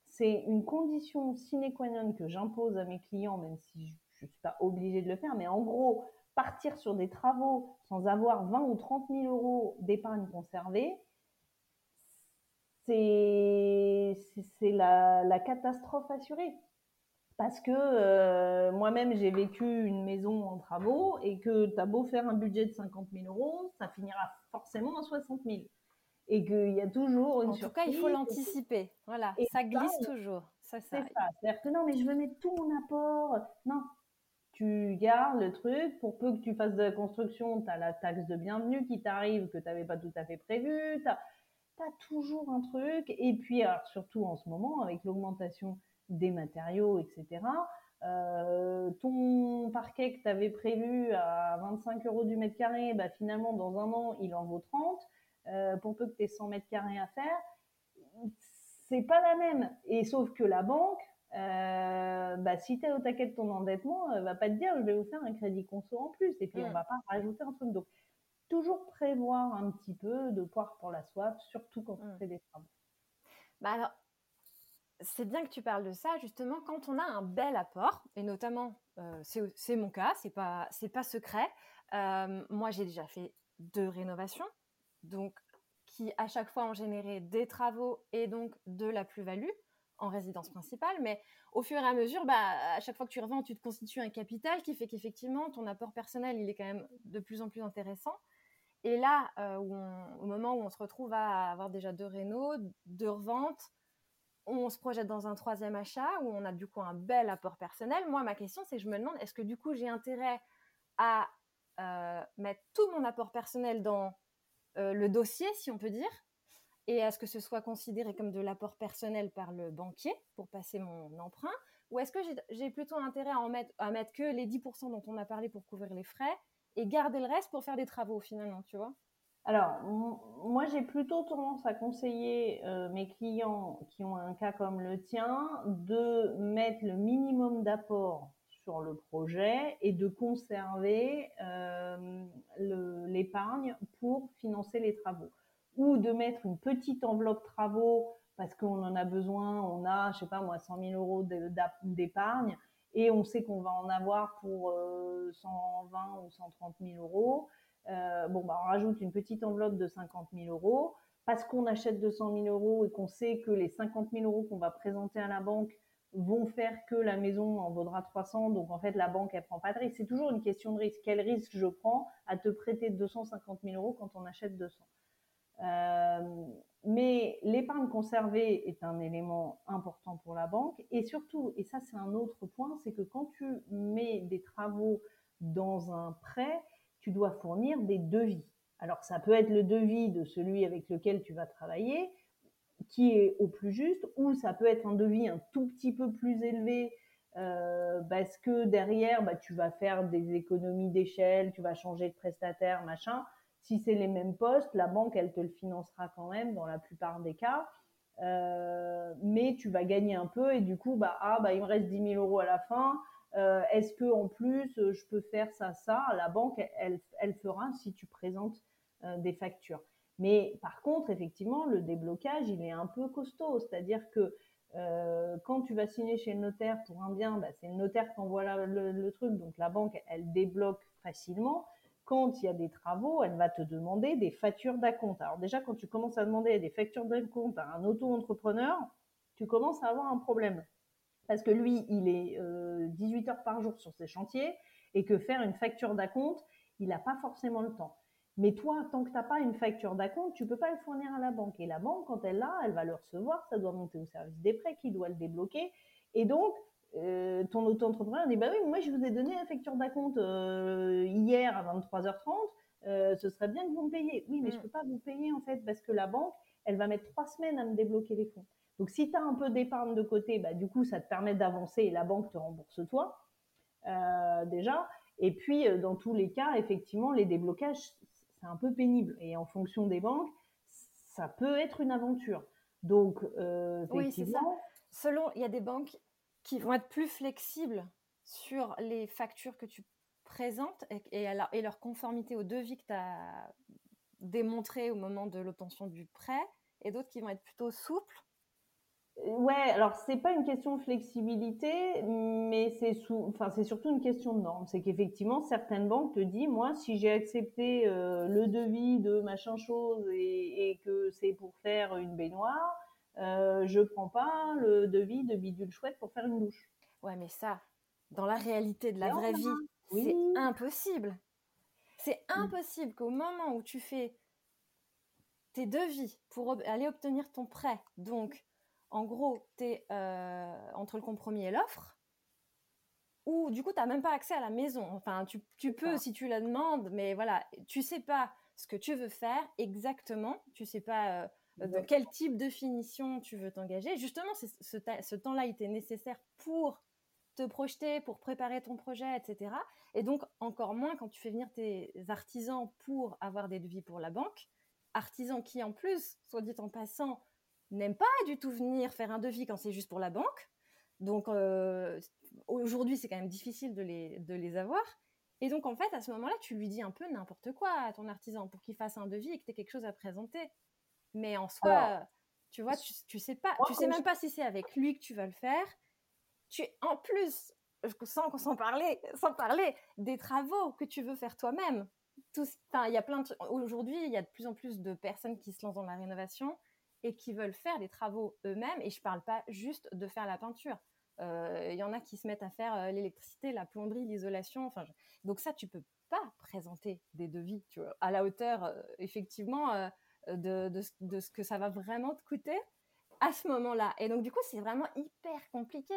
c'est une condition sine qua non que j'impose à mes clients, même si je ne suis pas obligée de le faire. Mais en gros, partir sur des travaux sans avoir 20 ou 30 000 euros d'épargne conservée, c'est la, la catastrophe assurée parce que euh, moi-même j'ai vécu une maison en travaux et que tu as beau faire un budget de 50 000 euros, ça finira forcément à 60 000. Et qu'il y a toujours une En tout cas, il faut l'anticiper. Voilà, et ça glisse toujours. Ça, ça. C'est ça. C'est-à-dire que non, mais je veux mettre tout mon apport. Non, tu gardes le truc. Pour peu que tu fasses de la construction, tu as la taxe de bienvenue qui t'arrive que tu n'avais pas tout à fait prévu. Tu as, toujours un truc. Et puis, alors, surtout en ce moment, avec l'augmentation des matériaux, etc. Euh, ton parquet que tu avais prévu à 25 euros du mètre carré, bah, finalement, dans un an, il en vaut 30. Euh, pour peu que tu aies 100 mètres carrés à faire, c'est pas la même. Et sauf que la banque, euh, bah, si tu es au taquet de ton endettement, elle va pas te dire je vais vous faire un crédit conso en plus. Et puis, on va pas rajouter un truc. Donc, toujours prévoir un petit peu de poire pour la swap, surtout quand on fait des travaux. Bah alors, c'est bien que tu parles de ça, justement, quand on a un bel apport, et notamment, euh, c'est mon cas, c'est pas, pas secret. Euh, moi, j'ai déjà fait deux rénovations, donc qui à chaque fois ont généré des travaux et donc de la plus-value en résidence principale. Mais au fur et à mesure, bah, à chaque fois que tu revends, tu te constitues un capital qui fait qu'effectivement, ton apport personnel, il est quand même de plus en plus intéressant. Et là, euh, au moment où on se retrouve à avoir déjà deux rénaux, deux reventes, on se projette dans un troisième achat où on a du coup un bel apport personnel. Moi, ma question, c'est je me demande, est-ce que du coup, j'ai intérêt à euh, mettre tout mon apport personnel dans euh, le dossier, si on peut dire, et est-ce que ce soit considéré comme de l'apport personnel par le banquier pour passer mon emprunt, ou est-ce que j'ai plutôt intérêt à, en mettre, à mettre que les 10% dont on a parlé pour couvrir les frais et garder le reste pour faire des travaux finalement, tu vois? Alors, moi, j'ai plutôt tendance à conseiller euh, mes clients qui ont un cas comme le tien de mettre le minimum d'apport sur le projet et de conserver euh, l'épargne pour financer les travaux. Ou de mettre une petite enveloppe travaux parce qu'on en a besoin, on a, je sais pas moi, 100 000 euros d'épargne et on sait qu'on va en avoir pour 120 euh, ou 130 000 euros. Euh, bon, bah, on rajoute une petite enveloppe de 50 000 euros. Parce qu'on achète 200 000 euros et qu'on sait que les 50 000 euros qu'on va présenter à la banque vont faire que la maison en vaudra 300. Donc, en fait, la banque, elle prend pas de risque. C'est toujours une question de risque. Quel risque je prends à te prêter 250 000 euros quand on achète 200 euh, mais l'épargne conservée est un élément important pour la banque. Et surtout, et ça c'est un autre point, c'est que quand tu mets des travaux dans un prêt, tu dois fournir des devis. Alors ça peut être le devis de celui avec lequel tu vas travailler, qui est au plus juste, ou ça peut être un devis un tout petit peu plus élevé euh, parce que derrière, bah, tu vas faire des économies d'échelle, tu vas changer de prestataire, machin. Si c'est les mêmes postes, la banque, elle te le financera quand même dans la plupart des cas. Euh, mais tu vas gagner un peu et du coup, bah, ah, bah, il me reste 10 000 euros à la fin. Euh, est-ce que en plus, je peux faire ça, ça La banque, elle, elle fera si tu présentes euh, des factures. Mais par contre, effectivement, le déblocage, il est un peu costaud. C'est-à-dire que euh, quand tu vas signer chez le notaire pour un bien, bah, c'est le notaire qui envoie le, le, truc, donc la banque, elle débloque facilement quand il y a des travaux, elle va te demander des factures d'acompte. Alors déjà, quand tu commences à demander des factures d'acompte à un auto-entrepreneur, tu commences à avoir un problème. Parce que lui, il est 18 euh, heures par jour sur ses chantiers et que faire une facture d'acompte, il n'a pas forcément le temps. Mais toi, tant que tu n'as pas une facture d'acompte, tu peux pas le fournir à la banque. Et la banque, quand elle l'a, elle va le recevoir, ça doit monter au service des prêts qui doit le débloquer. Et donc, euh, ton auto-entrepreneur dit bah oui, moi je vous ai donné la facture d'acompte euh, hier à 23h30, euh, ce serait bien que vous me payiez. Oui, mais je mm. peux pas vous payer en fait parce que la banque, elle va mettre trois semaines à me débloquer les fonds. Donc si tu as un peu d'épargne de côté, bah, du coup ça te permet d'avancer et la banque te rembourse toi déjà. Et puis dans tous les cas, effectivement, les déblocages c'est un peu pénible et en fonction des banques, ça peut être une aventure. Donc effectivement, oui, c'est ça. Selon, il y a des banques qui vont être plus flexibles sur les factures que tu présentes et, et, leur conformité au devis que tu as démontré au moment de l'obtention du prêt, et d'autres qui vont être plutôt souples Ouais, alors c'est pas une question de flexibilité, mais c'est sous, enfin c'est surtout une question de norme. C'est qu'effectivement certaines banques te disent, moi, si j'ai accepté euh, le devis de machin chose et, et que c'est pour faire une baignoire, euh, je prends pas le devis de bidule chouette pour faire une douche. Ouais, mais ça, dans la réalité de la vraie vie, c'est impossible. C'est mm. impossible qu'au moment où tu fais tes devis pour aller obtenir ton prêt, donc en gros, tu es euh, entre le compromis et l'offre, ou du coup, tu n'as même pas accès à la maison. Enfin, tu, peux si tu la demandes, mais voilà, tu sais pas ce que tu veux faire exactement, tu sais pas euh, euh, de quel type de finition tu veux t'engager. Justement, ce, ce temps-là, il était nécessaire pour te projeter, pour préparer ton projet, etc. Et donc, encore moins quand tu fais venir tes artisans pour avoir des devis pour la banque. Artisans qui, en plus, soit dit en passant, n'aiment pas du tout venir faire un devis quand c'est juste pour la banque. Donc, euh, aujourd'hui, c'est quand même difficile de les, de les avoir. Et donc, en fait, à ce moment-là, tu lui dis un peu n'importe quoi à ton artisan pour qu'il fasse un devis et que tu aies quelque chose à présenter. Mais en soi, tu vois, tu, tu sais pas, tu sais même pas si c'est avec lui que tu vas le faire. Tu en plus, sans, sans parler, sans parler des travaux que tu veux faire toi-même. Enfin, il y a plein aujourd'hui, il y a de plus en plus de personnes qui se lancent dans la rénovation et qui veulent faire des travaux eux-mêmes. Et je parle pas juste de faire la peinture. Euh, il y en a qui se mettent à faire euh, l'électricité, la plomberie, l'isolation. Enfin, donc ça, tu peux pas présenter des devis tu vois, à la hauteur, euh, effectivement, de, ce que ça va vraiment te coûter à ce moment-là. Et donc, du coup, c'est vraiment hyper compliqué.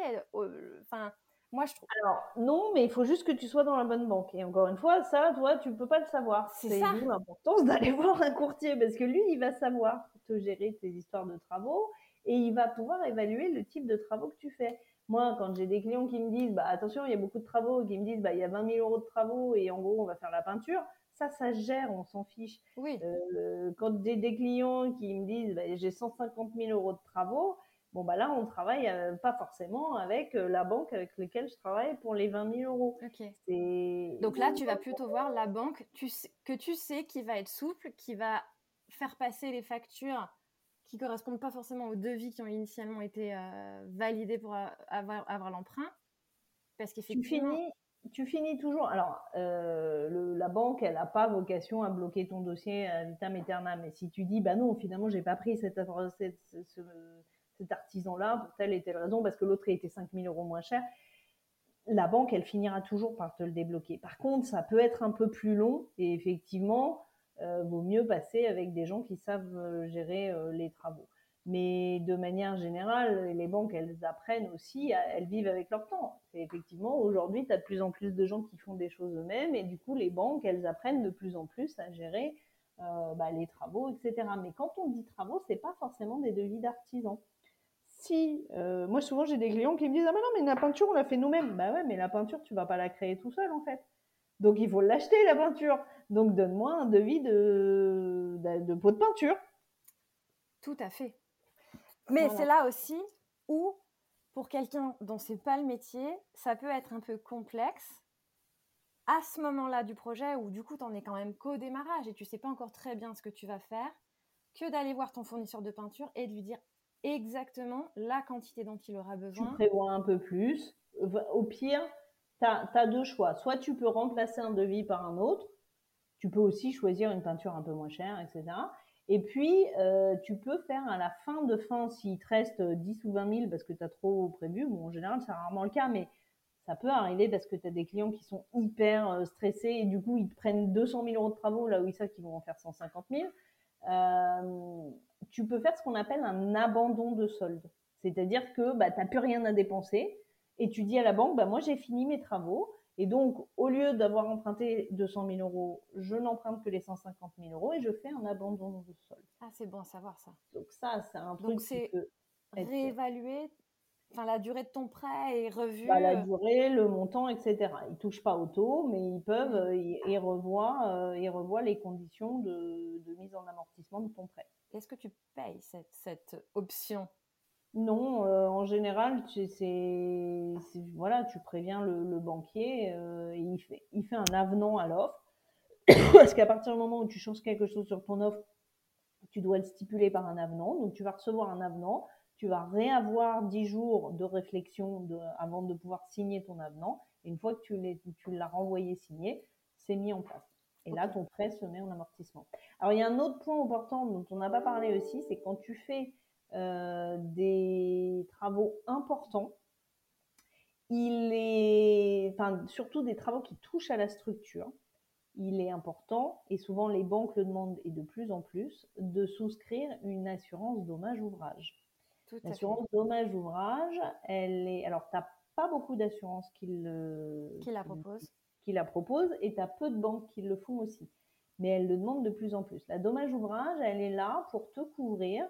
Enfin, moi, je trouve. Alors, non, mais il faut juste que tu sois dans la bonne banque. Et encore une fois, ça, toi, tu ne peux pas le savoir. C'est ça. l'importance d'aller [LAUGHS] voir un courtier parce que lui, il va savoir te gérer tes histoires de travaux et il va pouvoir évaluer le type de travaux que tu fais. Moi, quand j'ai des clients qui me disent, bah, attention, il y a beaucoup de travaux, qui me disent, bah, il y a 20 000 euros de travaux et en gros, on va faire la peinture, ça, ça gère, on s'en fiche. Oui. Euh, quand j'ai des clients qui me disent, bah, j'ai 150 000 euros de travaux, bon, bah là, on travaille euh, pas forcément avec euh, la banque avec laquelle je travaille pour les 20 000 euros. Donc là, tu vas plutôt voir la banque que tu sais qui va être souple, qui va faire passer les factures qui correspondent pas forcément aux devis qui ont initialement été validés pour avoir, avoir l'emprunt. Parce qu'effectivement. Tu finis, tu finis toujours. Alors, euh, la banque, elle n'a pas vocation à bloquer ton dossier à vitam aeternam. Mais si tu dis, bah non, finalement, j'ai pas pris cet, cet artisan-là pour telle et telle raison, parce que l'autre était 5000 euros moins cher, la banque, elle finira toujours par te le débloquer. Par contre, ça peut être un peu plus long et effectivement, vaut mieux passer avec des gens qui savent gérer les travaux. Mais de manière générale, les banques, elles apprennent aussi, elles vivent avec leur temps. Et effectivement, aujourd'hui, tu as de plus en plus de gens qui font des choses eux-mêmes et du coup, les banques, elles apprennent de plus en plus à gérer euh, bah, les travaux, etc. Mais quand on dit travaux, c'est pas forcément des devis d'artisans. Si, euh, moi souvent j'ai des clients qui me disent ah mais non mais la peinture on la fait nous-mêmes. Bah ouais mais la peinture tu vas pas la créer tout seul en fait. Donc il faut l'acheter la peinture. Donc donne-moi un devis de, de, de pot de peinture. Tout à fait. Mais c'est là aussi où, pour quelqu'un dont c'est pas le métier, ça peut être un peu complexe à ce moment-là du projet où du coup tu en es quand même qu'au démarrage et tu sais pas encore très bien ce que tu vas faire, que d'aller voir ton fournisseur de peinture et de lui dire exactement la quantité dont il aura besoin. Tu prévois un peu plus. Au pire, tu as, deux choix. Soit tu peux remplacer un devis par un autre, tu peux aussi choisir une peinture un peu moins chère, etc. Et puis, euh, tu peux faire à la fin de fin, s'il te reste 10 ou 20 000 parce que tu as trop prévu, bon, en général, c'est rarement le cas, mais ça peut arriver parce que tu as des clients qui sont hyper euh, stressés et du coup, ils te prennent 200 000 euros de travaux là où ils savent qu'ils vont en faire 150 000. Euh, tu peux faire ce qu'on appelle un abandon de solde. C'est-à-dire que bah, tu n'as plus rien à dépenser et tu dis à la banque, bah, moi j'ai fini mes travaux, et donc, au lieu d'avoir emprunté 200 000 euros, je n'emprunte que les 150 000 euros et je fais un abandon de sol. Ah, c'est bon à savoir ça. Donc ça, c'est un truc. Donc c'est réévaluer, enfin la durée de ton prêt est revue. Bah, la durée, le montant, etc. Ils touchent pas au taux, mais ils peuvent, mmh. euh, ils, revoient, euh, ils revoient les conditions de, de, mise en amortissement de ton prêt. Est-ce que tu payes cette, cette option? Non, euh, en général, c'est voilà, tu préviens le, banquier, euh, et il fait, il fait un avenant à l'offre. [COUGHS] Parce qu'à partir du moment où tu changes quelque chose sur ton offre, tu dois le stipuler par un avenant. Donc tu vas recevoir un avenant, tu vas réavoir 10 jours de réflexion de, avant de pouvoir signer ton avenant. Et une fois que tu l'as renvoyé signé, c'est mis en place. Et là, ton prêt se met en amortissement. Alors, il y a un autre point important dont on n'a pas parlé aussi, c'est quand tu fais des travaux importants. Il est, enfin, surtout des travaux qui touchent à la structure. Il est important, et souvent les banques le demandent et de plus en plus, de souscrire une assurance dommage-ouvrage. L'assurance dommage-ouvrage, elle est. Alors, tu n'as pas beaucoup d'assurances qui, qui la proposent. Qui la proposent, et tu as peu de banques qui le font aussi. Mais elle le demande de plus en plus. La dommage-ouvrage, elle est là pour te couvrir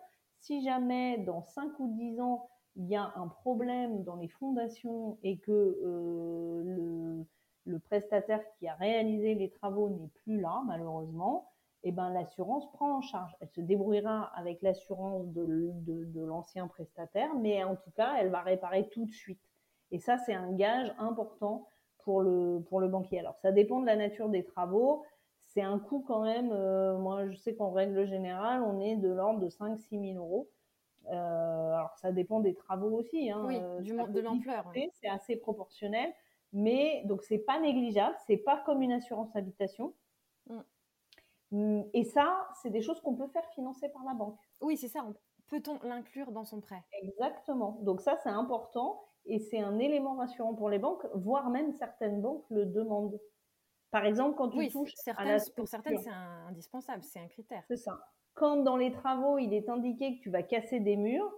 si jamais dans 5 ou 10 ans, il y a un problème dans les fondations et que euh, le, prestataire qui a réalisé les travaux n'est plus là, malheureusement, eh ben, l'assurance prend en charge. Elle se débrouillera avec l'assurance de, l'ancien prestataire, mais en tout cas, elle va réparer tout de suite. Et ça, c'est un gage important pour le, pour le banquier. Alors, ça dépend de la nature des travaux c'est un coût quand même. Euh, moi, je sais qu'en règle générale, on est de l'ordre de 5-6 000 euros. Euh, alors, ça dépend des travaux aussi. Hein, oui, euh, du, de l'ampleur. C'est assez proportionnel. Mais donc, c'est pas négligeable. C'est pas comme une assurance habitation. Mm. Mm, et ça, c'est des choses qu'on peut faire financer par la banque. Oui, c'est ça. Peut-on l'inclure dans son prêt? Exactement. Donc ça, c'est important et c'est un élément rassurant pour les banques, voire même certaines banques le demandent. Par exemple, quand tu touches à la pour certaines, c'est indispensable, c'est un critère. C'est ça. Quand dans les travaux, il est indiqué que tu vas casser des murs,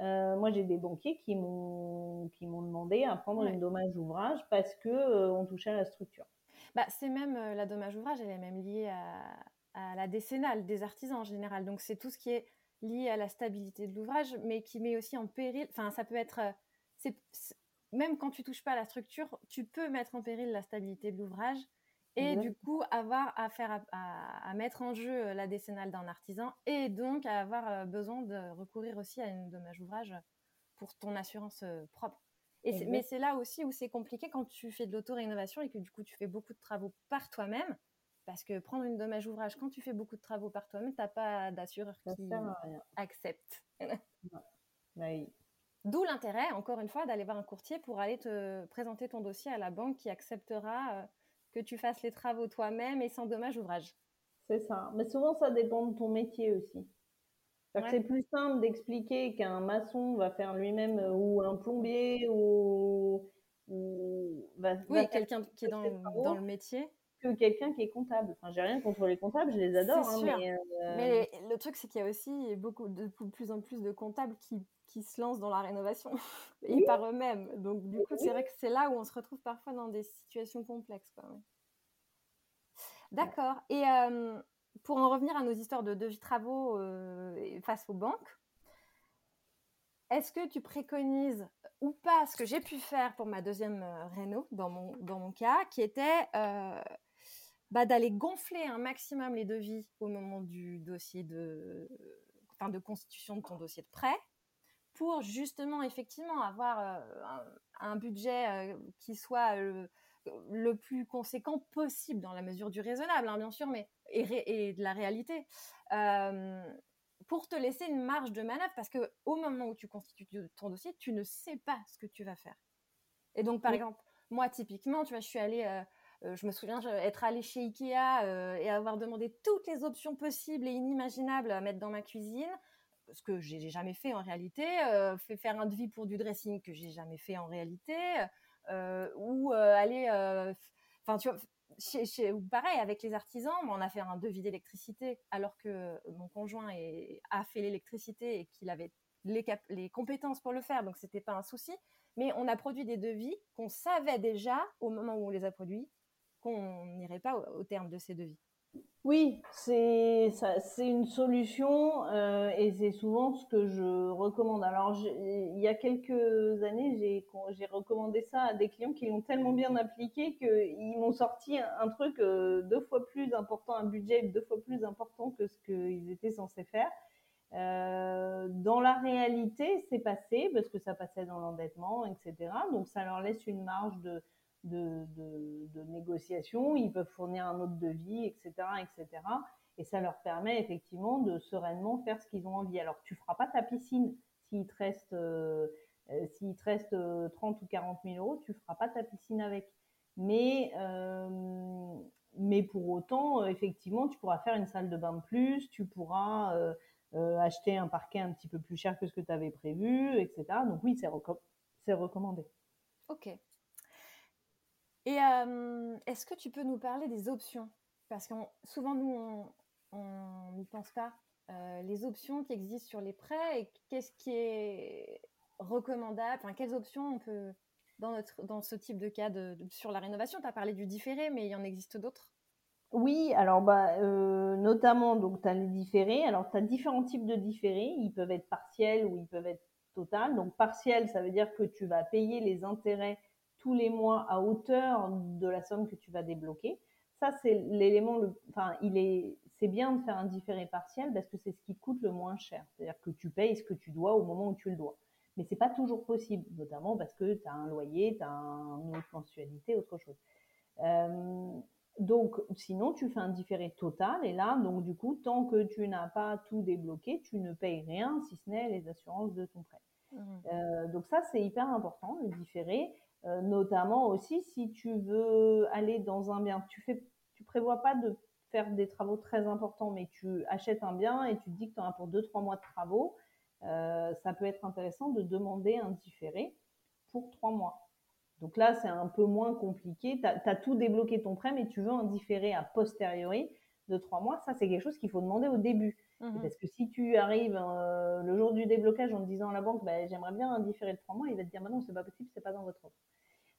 euh, moi j'ai des banquiers qui m'ont qui m'ont demandé à prendre une dommage ouvrage parce que euh, on touchait à la structure. Bah, c'est même euh, la dommage ouvrage, elle est même liée à, à la décennale des artisans en général. Donc c'est tout ce qui est lié à la stabilité de l'ouvrage, mais qui met aussi en péril. Enfin, ça peut être. c'est même quand tu touches pas à la structure, tu peux mettre en péril la stabilité de l'ouvrage et du coup avoir à faire à, mettre en jeu euh, la décennale d'un artisan et donc à avoir euh, besoin de recourir aussi à une dommage ouvrage pour ton assurance euh, propre. Et mais c'est là aussi où c'est compliqué quand tu fais de l'auto-rénovation et que du coup tu fais beaucoup de travaux par toi-même. Parce que prendre une dommage ouvrage quand tu fais beaucoup de travaux par toi-même, tu n'as pas d'assureur qui accepte. Bah D'où l'intérêt, encore une fois, d'aller voir un courtier pour aller te présenter ton dossier à la banque qui acceptera que tu fasses les travaux toi-même et sans dommage ouvrage. C'est ça. Mais souvent, ça dépend de ton métier aussi. C'est plus simple d'expliquer qu'un maçon va faire lui-même euh, ou un plombier ou, oui, quelqu'un qui est dans, dans, le métier. Que quelqu'un qui est comptable. Enfin, j'ai rien contre les comptables, je les adore. Hein, mais, euh, mais, le truc, c'est qu'il y a aussi beaucoup de, plus en plus de comptables qui, qui se lancent dans la rénovation [LAUGHS] et par eux-mêmes. Donc, du coup, c'est vrai que c'est là où on se retrouve parfois dans des situations complexes. D'accord. Et euh, pour en revenir à nos histoires de devis travaux euh, face aux banques, est-ce que tu préconises ou pas ce que j'ai pu faire pour ma deuxième euh, réno, dans mon, dans mon cas, qui était euh, bah, d'aller gonfler un maximum les devis au moment du dossier de, enfin, de constitution de ton dossier de prêt, pour justement effectivement avoir euh, un, budget qui soit le, plus conséquent possible dans la mesure du raisonnable, hein, bien sûr, mais et, et de la réalité pour te laisser une marge de manœuvre parce que au moment où tu constitues ton dossier, tu ne sais pas ce que tu vas faire. Et donc, par exemple, moi, typiquement, tu vois, je suis allée, euh, euh, je me souviens être allée chez Ikea euh, et avoir demandé toutes les options possibles et inimaginables à mettre dans ma cuisine, ce que j'ai jamais fait en réalité, fait faire un devis pour du dressing que j'ai jamais fait en réalité, ou aller, enfin, tu vois, chez, pareil, avec les artisans, on a fait un devis d'électricité alors que mon conjoint a fait l'électricité et qu'il avait les, compétences pour le faire, donc c'était pas un souci. Mais on a produit des devis qu'on savait déjà au moment où on les a produits qu'on n'irait pas au terme de ces devis. Oui, c'est une solution euh, et c'est souvent ce que je recommande. Alors, il y a quelques années, j'ai recommandé ça à des clients qui l'ont tellement bien appliqué qu'ils m'ont sorti un, truc euh, deux fois plus important, un budget deux fois plus important que ce qu'ils étaient censés faire. Euh, dans la réalité, c'est passé parce que ça passait dans l'endettement, etc. Donc, ça leur laisse une marge de de, de, négociation, ils peuvent fournir un autre devis, etc., etc. Et ça leur permet effectivement de sereinement faire ce qu'ils ont envie. Alors, tu feras pas ta piscine s'il te reste, euh, euh, te reste 30 euh, ou 40 000 euros, tu feras pas ta piscine avec. Mais, mais pour autant, effectivement, tu pourras faire une salle de bain de plus, tu pourras acheter un parquet un petit peu plus cher que ce que tu avais prévu, etc. Donc oui, c'est recommandé. Ok. Et est-ce que tu peux nous parler des options? Parce que souvent, nous, on n'y pense pas. les options qui existent sur les prêts et qu'est-ce qui est recommandable? Enfin, quelles options on peut, dans, notre, dans ce type de cas sur la rénovation? Tu as parlé du différé, mais il y en existe d'autres? Oui, alors bah, notamment, donc tu as les différés. Alors, tu as différents types de différés. Ils peuvent être partiels ou ils peuvent être total. Donc, partiel, ça veut dire que tu vas payer les intérêts tous les mois à hauteur de la somme que tu vas débloquer. Ça, c'est l'élément, enfin, il est, c'est bien de faire un différé partiel parce que c'est ce qui coûte le moins cher. C'est-à-dire que tu payes ce que tu dois au moment où tu le dois. Mais c'est pas toujours possible, notamment parce que tu as un loyer, tu as une autre mensualité, autre chose. Euh, donc, sinon, tu fais un différé total et là, donc du coup, tant que tu n'as pas tout débloqué, tu ne payes rien, si ce n'est les assurances de ton prêt. Mmh. Euh, donc ça, c'est hyper important, le différé. Euh, notamment aussi si tu veux aller dans un bien, tu fais, tu prévois pas de faire des travaux très importants, mais tu achètes un bien et tu te dis que tu en as pour 2-3 mois de travaux, euh, ça peut être intéressant de demander un différé pour 3 mois. Donc là, c'est un peu moins compliqué. Tu as, tout débloqué ton prêt, mais tu veux un différé a posteriori de 3 mois. Ça, c'est quelque chose qu'il faut demander au début. Mmh parce que si tu arrives euh, le jour du déblocage en disant à la banque, bah, j'aimerais bien un différé de trois mois, il va te dire, bah non, c'est pas possible, c'est pas dans votre offre.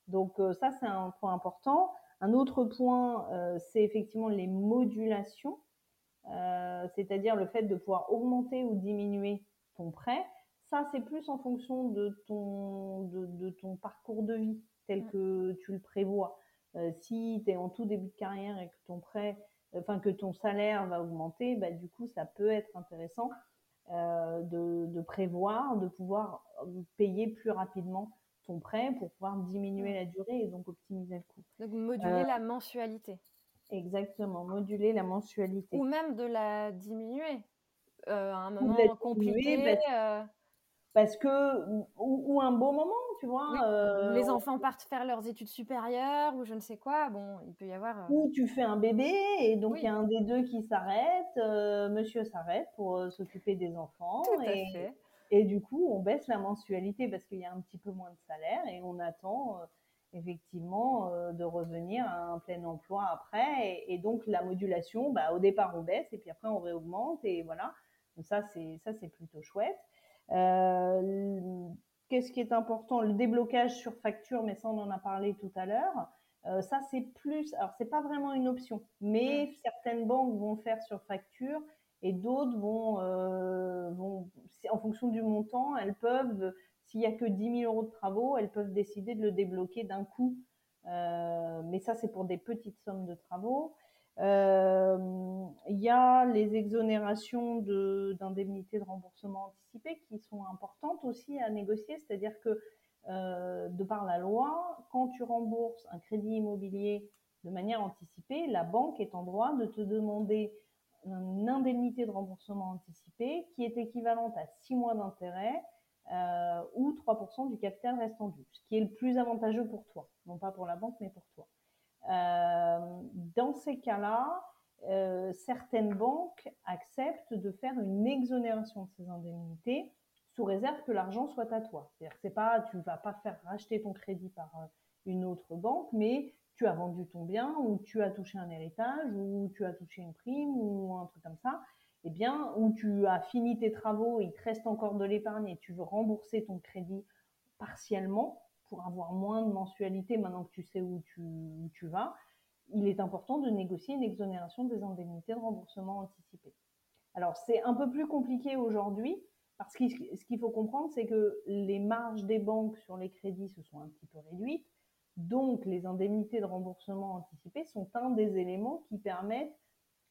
Donc euh, ça, c'est un point important. Un autre point, euh, c'est effectivement les modulations, c'est-à-dire le fait de pouvoir augmenter ou diminuer ton prêt. Ça, c'est plus en fonction de ton, de, ton parcours de vie tel mmh. que tu le prévois. si tu es en tout début de carrière et que ton prêt enfin que ton salaire va augmenter, bah, du coup, ça peut être intéressant euh, de, prévoir, de pouvoir euh, payer plus rapidement ton prêt pour pouvoir diminuer la durée et donc optimiser le coût. Donc moduler euh, la mensualité. Exactement, moduler la mensualité. Ou même de la diminuer à un moment compliqué parce que ou, un beau moment, tu vois. Euh, les enfants partent faire leurs études supérieures ou je ne sais quoi. Bon, il peut y avoir. Euh ou tu fais un bébé et donc il y a un des deux qui s'arrête. Euh, monsieur s'arrête pour s'occuper des enfants. Tout et, à fait. Et du coup, on baisse la mensualité parce qu'il y a un petit peu moins de salaire et on attend. effectivement de revenir à un plein emploi après. Et, donc la modulation, bah, au départ on baisse et puis après on réaugmente et voilà. Donc ça c'est ça c'est plutôt chouette. Qu'est-ce qui est important? Le déblocage sur facture, mais ça on en a parlé tout à l'heure. Euh, ça, c'est plus. Alors, c'est pas vraiment une option, mais certaines banques vont faire sur facture et d'autres vont, euh, vont, en fonction du montant, elles peuvent, s'il y a que 10 000 euros de travaux, elles peuvent décider de le débloquer d'un coup. Euh, mais ça, c'est pour des petites sommes de travaux. Il y a les exonérations d'indemnités de, de remboursement anticipé qui sont importantes aussi à négocier, c'est-à-dire que euh, de par la loi, quand tu rembourses un crédit immobilier de manière anticipée, la banque est en droit de te demander une indemnité de remboursement anticipé qui est équivalente à 6 mois d'intérêt euh, ou 3% du capital restant dû, ce qui est le plus avantageux pour toi, non pas pour la banque mais pour toi. Euh, dans ces cas-là, certaines banques acceptent de faire une exonération de ces indemnités sous réserve que l'argent soit à toi. C'est-à-dire que c'est pas, tu vas pas faire racheter ton crédit par euh, une autre banque, mais tu as vendu ton bien ou tu as touché un héritage ou tu as touché une prime ou un truc comme ça. Eh bien, ou tu as fini tes travaux, il te reste encore de l'épargne et tu veux rembourser ton crédit partiellement pour avoir moins de mensualité maintenant que tu sais où tu, vas, il est important de négocier une exonération des indemnités de remboursement anticipé. Alors, c'est un peu plus compliqué aujourd'hui parce que ce qu'il faut comprendre, c'est que les marges des banques sur les crédits se sont un petit peu réduites. Donc, les indemnités de remboursement anticipé sont un des éléments qui permettent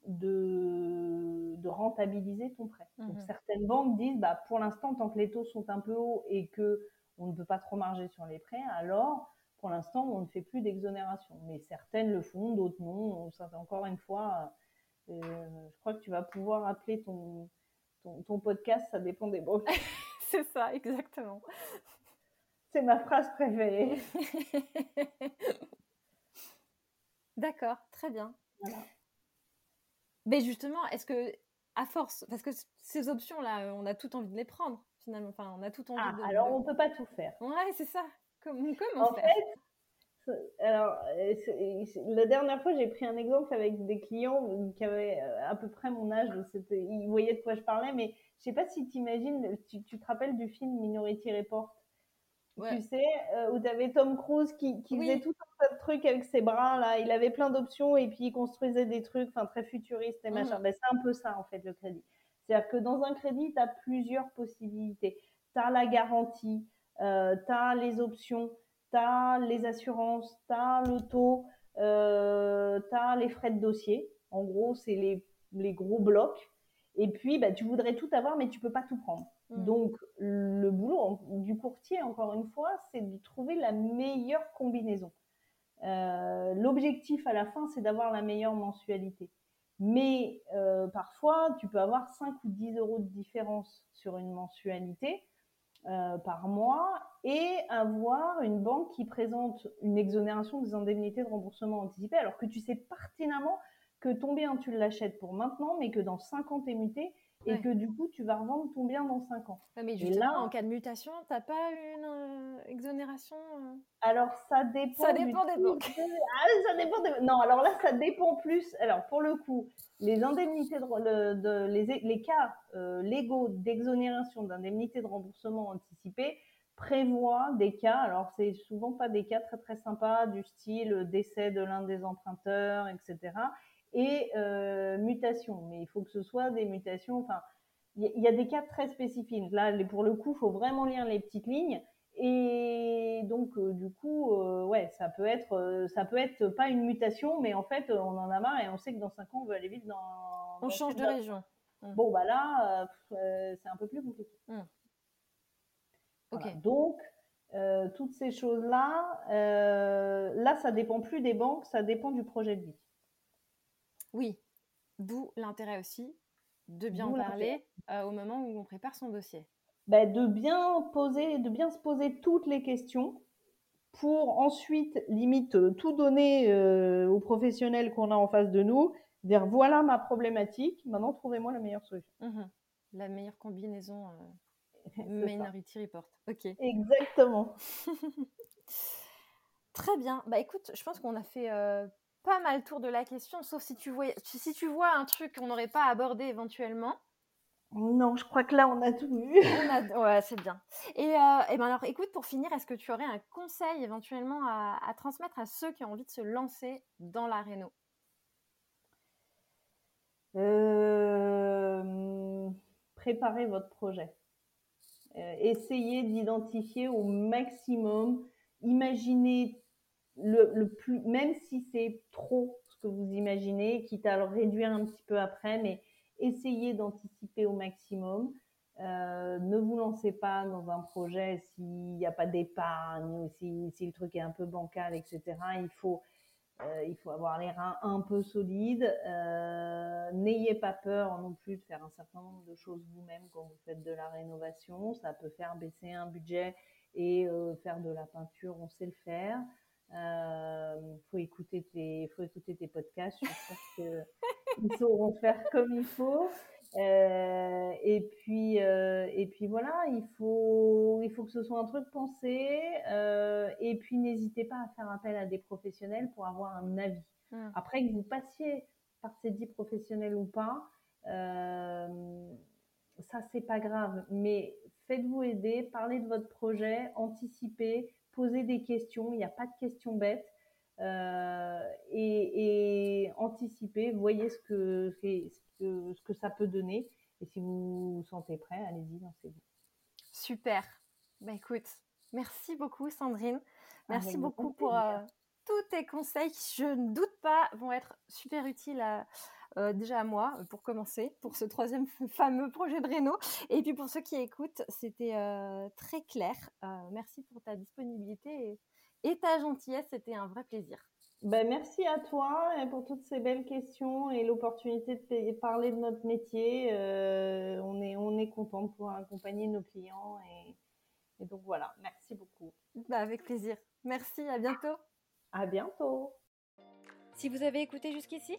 de, rentabiliser ton prêt. Donc, mhm. certaines banques disent, bah, pour l'instant, tant que les taux sont un peu hauts et que on ne peut pas trop marger sur les prêts, alors, pour l'instant, on ne fait plus d'exonération. Mais certaines le font, d'autres non. Ça, encore une fois, euh, je crois que tu vas pouvoir appeler ton, ton, podcast, ça dépend des banques. [LAUGHS] c'est ça, exactement. C'est ma phrase préférée. [LAUGHS] D'accord, très bien. Mais justement, est-ce que, à force, parce que ces options-là, on a tout envie de les prendre, finalement. Enfin, on a tout envie ah, de. Alors, on ne peut pas tout faire. Ouais, c'est ça. Comment, comment en fait, alors, euh, la dernière fois, j'ai pris un exemple avec des clients qui avaient euh, à peu près mon âge. Ils voyaient de quoi je parlais, mais je sais pas si t'imagines, tu, tu te rappelles du film Minority Report? Tu sais, euh, où tu avais Tom Cruise qui, qui faisait tout un tas de trucs avec ses bras, là. Il avait plein d'options et puis il construisait des trucs enfin très futuristes et machin. Mmh. Ben, c'est un peu ça, en fait, le crédit. C'est-à-dire que dans un crédit, tu as plusieurs possibilités. Tu as la garantie, euh, tu as les options tu les assurances, tu as l'auto, euh, tu as les frais de dossier. En gros, c'est les, les, gros blocs. Et puis, bah, tu voudrais tout avoir, mais tu peux pas tout prendre. Mm. Donc, le boulot du courtier, encore une fois, c'est de trouver la meilleure combinaison. Euh, l'objectif à la fin, c'est d'avoir la meilleure mensualité. Mais euh, parfois, tu peux avoir 5 ou 10 euros de différence sur une mensualité. Euh, par mois et avoir une banque qui présente une exonération des indemnités de remboursement anticipé alors que tu sais pertinemment que ton bien tu l'achètes pour maintenant mais que dans 5 ans et que du coup tu vas revendre ton bien dans 5 ans. mais justement, là, en cas de mutation, t'as pas une euh, exonération euh Alors ça dépend. Ça dépend des banques. Ah, ça dépend des... Non, alors là ça dépend plus. Alors pour le coup, les indemnités de, les, les, cas euh, légaux d'exonération d'indemnités de remboursement anticipé prévoient des cas. Alors c'est souvent pas des cas très très sympas du style décès de l'un des emprunteurs, etc et euh, mutation. Mais il faut que ce soit des mutations. Enfin, il y, a des cas très spécifiques. Là, pour le coup, il faut vraiment lire les petites lignes. Et donc, euh, du coup, euh, ouais, ça peut être, ça peut être pas une mutation, mais en fait, on en a marre et on sait que dans 5 ans, on veut aller vite dans. On change de région. Mmh. Bon, bah là, c'est un peu plus compliqué. Mmh. Ok. Donc, toutes ces choses-là, là, ça dépend plus des banques, ça dépend du projet de vie. Oui, d'où l'intérêt aussi de bien en parler euh, au moment où on prépare son dossier. Bah, de bien poser, de bien se poser toutes les questions pour ensuite limite euh, tout donner euh, aux professionnels qu'on a en face de nous, dire voilà ma problématique, maintenant trouvez-moi la meilleure solution. Mmh la meilleure combinaison [LAUGHS] Minority Report. Ok. Exactement. [LAUGHS] Très bien. Bah écoute, je pense qu'on a fait pas mal tour de la question, sauf si tu vois, si tu vois un truc qu'on n'aurait pas abordé éventuellement. Non, je crois que là, on a tout vu. Ouais, c'est bien. Et, et ben alors, écoute, pour finir, est-ce que tu aurais un conseil éventuellement à, à, transmettre à ceux qui ont envie de se lancer dans la réno euh, Préparez votre projet. Euh, essayez d'identifier au maximum, imaginez le, plus, même si c'est trop ce que vous imaginez, quitte à le réduire un petit peu après, mais essayez d'anticiper au maximum. Euh, ne vous lancez pas dans un projet s'il n'y a pas d'épargne si, si, le truc est un peu bancal, etc. Il faut, euh, il faut avoir les reins un peu solides. Euh, N'ayez pas peur non plus de faire un certain nombre de choses vous-même quand vous faites de la rénovation. Ça peut faire baisser un budget et faire de la peinture, on sait le faire. Euh, faut écouter tes, faut écouter tes podcasts. Je suis sûre qu'ils sauront faire comme il faut. Euh, et puis, euh, et puis voilà, il faut, il faut que ce soit un truc pensé. Euh, et puis n'hésitez pas à faire appel à des professionnels pour avoir un avis. Mmh. Après que vous passiez par ces dix professionnels ou pas, euh, ça c'est pas grave. Mais faites-vous aider, parlez de votre projet, anticipez, posez des questions. Il n'y a pas de questions bêtes. Euh, et, et anticiper, voyez ce que, ce que, ce que ça peut donner. Et si vous vous sentez prêt, allez-y, lancez-vous. Super. Bah écoute, merci beaucoup Sandrine. Merci beaucoup pour euh, tous tes conseils qui, je ne doute pas, vont être super utiles à, euh, déjà à moi, pour commencer, pour ce troisième [LAUGHS] fameux projet de Renault. Et puis pour ceux qui écoutent, c'était euh, très clair. Euh, merci pour ta disponibilité et, et ta gentillesse, c'était un vrai plaisir. Ben, merci à toi pour toutes ces belles questions et l'opportunité de parler de notre métier. Euh, on est on est content de pouvoir accompagner nos clients et, et donc voilà. Merci beaucoup. Bah, avec plaisir. Merci. À bientôt. À bientôt. Si vous avez écouté jusqu'ici,